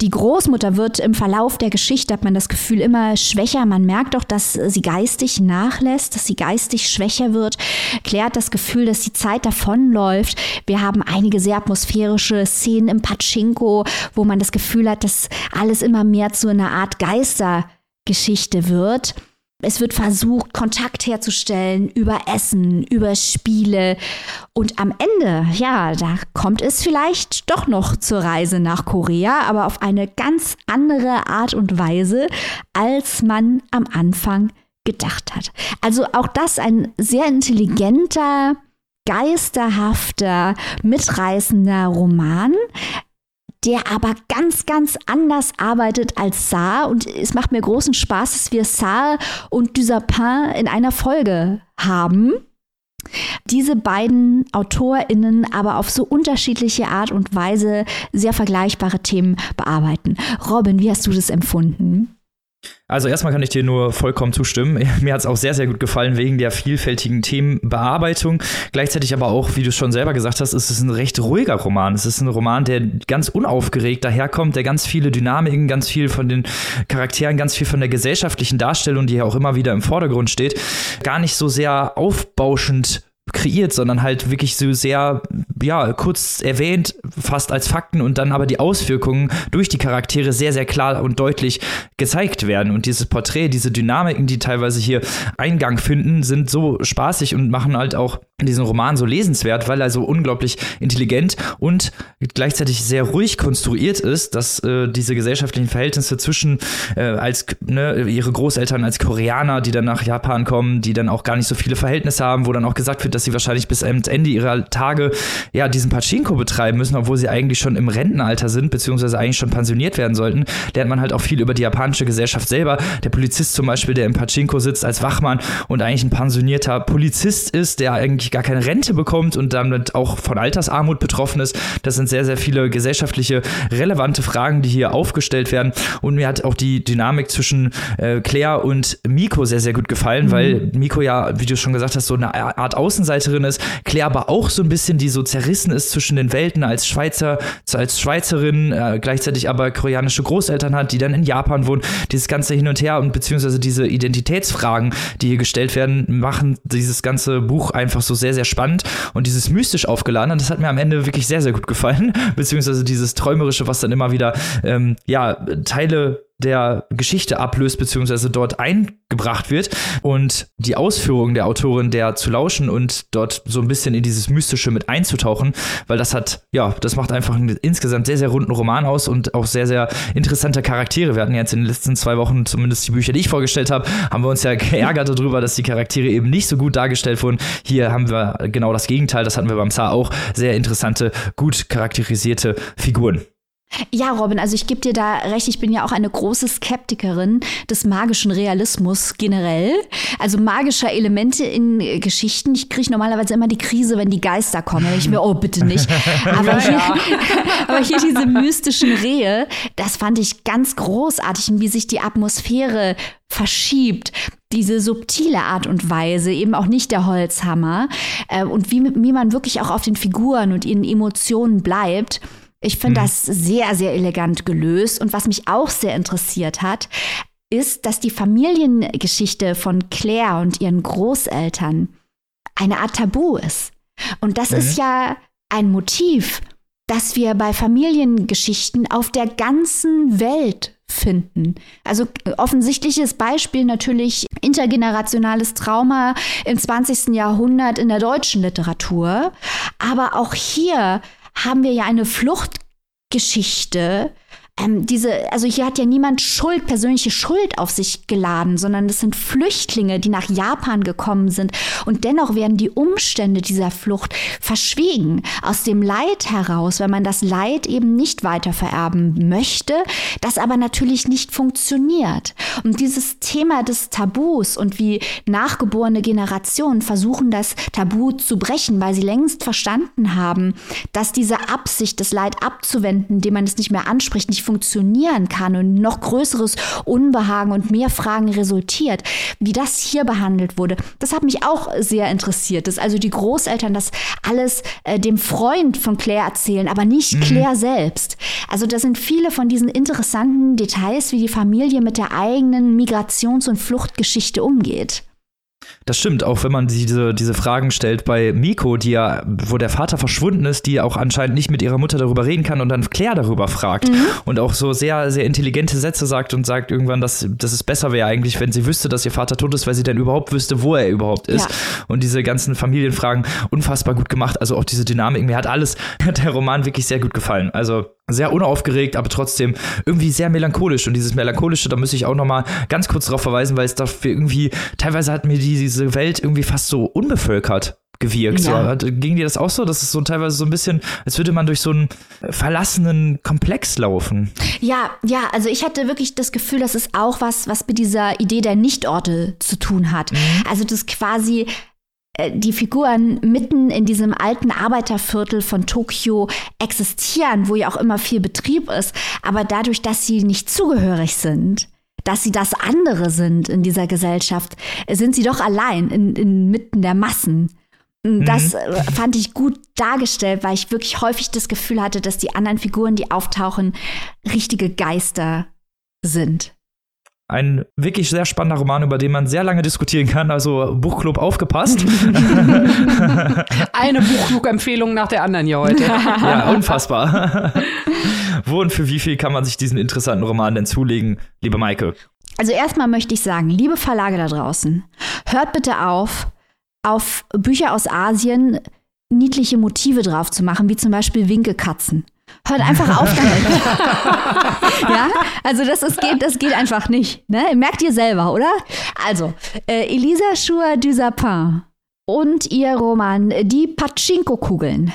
Die Großmutter wird im Verlauf der Geschichte, hat man das Gefühl, immer schwächer. Man merkt doch, dass sie geistig nachlässt, dass sie geistig schwächer wird. Klärt das Gefühl, dass die Zeit davonläuft. Wir haben einige sehr atmosphärische Szenen im Pachinko, wo man das Gefühl hat, dass alles immer mehr zu einer Art Geistergeschichte wird. Es wird versucht, Kontakt herzustellen über Essen, über Spiele. Und am Ende, ja, da kommt es vielleicht doch noch zur Reise nach Korea, aber auf eine ganz andere Art und Weise, als man am Anfang gedacht hat. Also auch das ein sehr intelligenter, geisterhafter, mitreißender Roman, der aber ganz, ganz anders arbeitet als Saar. Und es macht mir großen Spaß, dass wir Saar und Dusapin in einer Folge haben. Diese beiden AutorInnen aber auf so unterschiedliche Art und Weise sehr vergleichbare Themen bearbeiten. Robin, wie hast du das empfunden? Also erstmal kann ich dir nur vollkommen zustimmen. (laughs) Mir hat es auch sehr, sehr gut gefallen wegen der vielfältigen Themenbearbeitung. Gleichzeitig aber auch, wie du schon selber gesagt hast, ist es ein recht ruhiger Roman. Es ist ein Roman, der ganz unaufgeregt daherkommt, der ganz viele Dynamiken, ganz viel von den Charakteren, ganz viel von der gesellschaftlichen Darstellung, die ja auch immer wieder im Vordergrund steht, gar nicht so sehr aufbauschend kreiert, sondern halt wirklich so sehr, ja, kurz erwähnt, fast als Fakten und dann aber die Auswirkungen durch die Charaktere sehr, sehr klar und deutlich gezeigt werden. Und dieses Porträt, diese Dynamiken, die teilweise hier Eingang finden, sind so spaßig und machen halt auch diesen Roman so lesenswert, weil er so unglaublich intelligent und gleichzeitig sehr ruhig konstruiert ist, dass äh, diese gesellschaftlichen Verhältnisse zwischen äh, als ne, ihre Großeltern als Koreaner, die dann nach Japan kommen, die dann auch gar nicht so viele Verhältnisse haben, wo dann auch gesagt wird, dass sie wahrscheinlich bis ans Ende ihrer Tage ja diesen Pachinko betreiben müssen, obwohl sie eigentlich schon im Rentenalter sind, beziehungsweise eigentlich schon pensioniert werden sollten, lernt man halt auch viel über die japanische Gesellschaft selber. Der Polizist zum Beispiel, der im Pachinko sitzt als Wachmann und eigentlich ein pensionierter Polizist ist, der eigentlich gar keine Rente bekommt und damit auch von Altersarmut betroffen ist. Das sind sehr, sehr viele gesellschaftliche relevante Fragen, die hier aufgestellt werden. Und mir hat auch die Dynamik zwischen äh, Claire und Miko sehr, sehr gut gefallen, mhm. weil Miko ja, wie du schon gesagt hast, so eine Art Außenseiter Außenseiterin ist. Claire aber auch so ein bisschen, die so zerrissen ist zwischen den Welten als Schweizer, als Schweizerin, äh, gleichzeitig aber koreanische Großeltern hat, die dann in Japan wohnen. Dieses ganze Hin und Her und beziehungsweise diese Identitätsfragen, die hier gestellt werden, machen dieses ganze Buch einfach so sehr, sehr spannend und dieses mystisch aufgeladen. Das hat mir am Ende wirklich sehr, sehr gut gefallen. (laughs) Beziehungsweise dieses Träumerische, was dann immer wieder, ähm, ja, Teile der Geschichte ablöst, beziehungsweise dort eingebracht wird und die Ausführungen der Autorin der zu lauschen und dort so ein bisschen in dieses Mystische mit einzutauchen, weil das hat, ja, das macht einfach einen insgesamt sehr, sehr runden Roman aus und auch sehr, sehr interessante Charaktere. Wir hatten jetzt in den letzten zwei Wochen, zumindest die Bücher, die ich vorgestellt habe, haben wir uns ja (laughs) geärgert darüber, dass die Charaktere eben nicht so gut dargestellt wurden. Hier haben wir genau das Gegenteil, das hatten wir beim Zar auch, sehr interessante, gut charakterisierte Figuren. Ja, Robin, also ich gebe dir da recht, ich bin ja auch eine große Skeptikerin des magischen Realismus generell. Also magischer Elemente in Geschichten. Ich kriege normalerweise immer die Krise, wenn die Geister kommen. Ich mir, oh, bitte nicht. (laughs) Aber, hier, (laughs) aber hier diese mystischen Rehe, das fand ich ganz großartig, wie sich die Atmosphäre verschiebt diese subtile Art und Weise, eben auch nicht der Holzhammer äh, und wie, wie man wirklich auch auf den Figuren und ihren Emotionen bleibt. Ich finde mhm. das sehr, sehr elegant gelöst. Und was mich auch sehr interessiert hat, ist, dass die Familiengeschichte von Claire und ihren Großeltern eine Art Tabu ist. Und das mhm. ist ja ein Motiv, das wir bei Familiengeschichten auf der ganzen Welt finden. Also offensichtliches Beispiel natürlich intergenerationales Trauma im 20. Jahrhundert in der deutschen Literatur. Aber auch hier haben wir ja eine Fluchtgeschichte, ähm, diese, also hier hat ja niemand Schuld, persönliche Schuld auf sich geladen, sondern es sind Flüchtlinge, die nach Japan gekommen sind. Und dennoch werden die Umstände dieser Flucht verschwiegen. Aus dem Leid heraus, wenn man das Leid eben nicht weiter vererben möchte, das aber natürlich nicht funktioniert. Und dieses Thema des Tabus und wie nachgeborene Generationen versuchen, das Tabu zu brechen, weil sie längst verstanden haben, dass diese Absicht, das Leid abzuwenden, indem man es nicht mehr anspricht, nicht funktionieren kann und noch größeres Unbehagen und mehr Fragen resultiert, wie das hier behandelt wurde, das hat mich auch sehr interessiert. Dass also die Großeltern das alles äh, dem Freund von Claire erzählen, aber nicht mhm. Claire selbst. Also da sind viele von diesen interessanten Details, wie die Familie mit der eigenen Migrations- und Fluchtgeschichte umgeht. Das stimmt, auch wenn man diese, diese Fragen stellt bei Miko, die ja, wo der Vater verschwunden ist, die auch anscheinend nicht mit ihrer Mutter darüber reden kann und dann Claire darüber fragt mhm. und auch so sehr, sehr intelligente Sätze sagt und sagt irgendwann, dass, dass es besser wäre eigentlich, wenn sie wüsste, dass ihr Vater tot ist, weil sie dann überhaupt wüsste, wo er überhaupt ist. Ja. Und diese ganzen Familienfragen unfassbar gut gemacht. Also auch diese Dynamik, mir hat alles, (laughs) hat der Roman wirklich sehr gut gefallen. Also sehr unaufgeregt, aber trotzdem irgendwie sehr melancholisch. Und dieses Melancholische, da muss ich auch nochmal ganz kurz darauf verweisen, weil es dafür irgendwie, teilweise hat mir diese Welt irgendwie fast so unbevölkert gewirkt. Ja. So, ging dir das auch so? Das ist so teilweise so ein bisschen, als würde man durch so einen verlassenen Komplex laufen. Ja, ja, also ich hatte wirklich das Gefühl, dass es auch was, was mit dieser Idee der Nichtorte zu tun hat. Mhm. Also das quasi äh, die Figuren mitten in diesem alten Arbeiterviertel von Tokio existieren, wo ja auch immer viel Betrieb ist, aber dadurch, dass sie nicht zugehörig sind, dass sie das andere sind in dieser Gesellschaft, sind sie doch allein in, inmitten der Massen. Das mhm. Fand ich gut dargestellt, weil ich wirklich häufig das Gefühl hatte, dass die anderen Figuren, die auftauchen, richtige Geister sind. Ein wirklich sehr spannender Roman, über den man sehr lange diskutieren kann. Also Buchclub aufgepasst. (laughs) Eine Buchclub-Empfehlung nach der anderen hier heute. ja, unfassbar. (laughs) Wo und für wie viel kann man sich diesen interessanten Roman denn zulegen, liebe Maike? Also erstmal möchte ich sagen, liebe Verlage da draußen, hört bitte auf, auf Bücher aus Asien niedliche Motive drauf zu machen, wie zum Beispiel Winkelkatzen. Hört einfach (laughs) auf damit. (laughs) ja, also das, ist, geht, das geht einfach nicht. Ne? Merkt ihr selber, oder? Also, äh, Elisa Chua du Sapin und ihr Roman Die Pachinko-Kugeln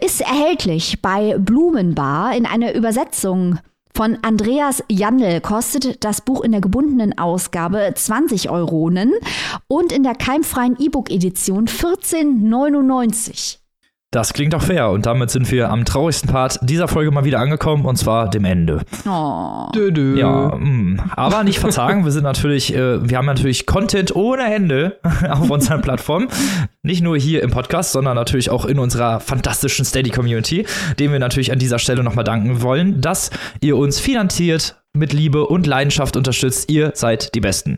ist erhältlich bei Blumenbar in einer Übersetzung von Andreas Jandl kostet das Buch in der gebundenen Ausgabe 20 Euronen und in der keimfreien E-Book-Edition 14,99. Das klingt doch fair und damit sind wir am traurigsten Part dieser Folge mal wieder angekommen und zwar dem Ende. Oh. Dö, dö. Ja, mh. Mm. aber nicht verzagen, wir sind natürlich, äh, wir haben natürlich Content ohne Ende (laughs) auf unseren Plattformen. Nicht nur hier im Podcast, sondern natürlich auch in unserer fantastischen Steady-Community, dem wir natürlich an dieser Stelle nochmal danken wollen, dass ihr uns finanziert, mit Liebe und Leidenschaft unterstützt. Ihr seid die Besten.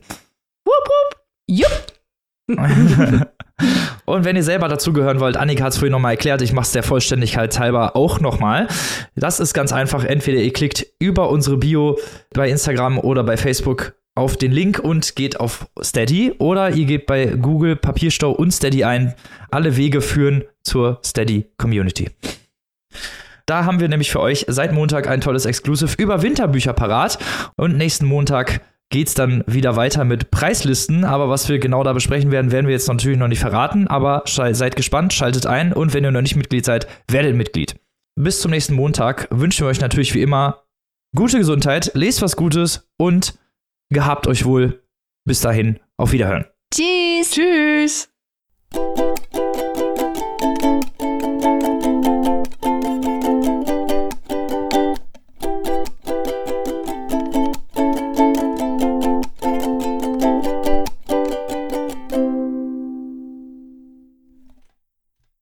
Wupp, wupp. Jupp. (laughs) Und wenn ihr selber dazugehören wollt, Annika hat es vorhin nochmal erklärt, ich mache es der Vollständigkeit halber auch nochmal. Das ist ganz einfach. Entweder ihr klickt über unsere Bio bei Instagram oder bei Facebook auf den Link und geht auf Steady oder ihr gebt bei Google Papierstau und Steady ein. Alle Wege führen zur Steady Community. Da haben wir nämlich für euch seit Montag ein tolles Exclusive über Winterbücher parat und nächsten Montag geht es dann wieder weiter mit Preislisten. Aber was wir genau da besprechen werden, werden wir jetzt natürlich noch nicht verraten. Aber seid gespannt, schaltet ein und wenn ihr noch nicht Mitglied seid, werdet Mitglied. Bis zum nächsten Montag wünschen wir euch natürlich wie immer gute Gesundheit, lest was Gutes und gehabt euch wohl. Bis dahin, auf Wiederhören. Tschüss. Tschüss.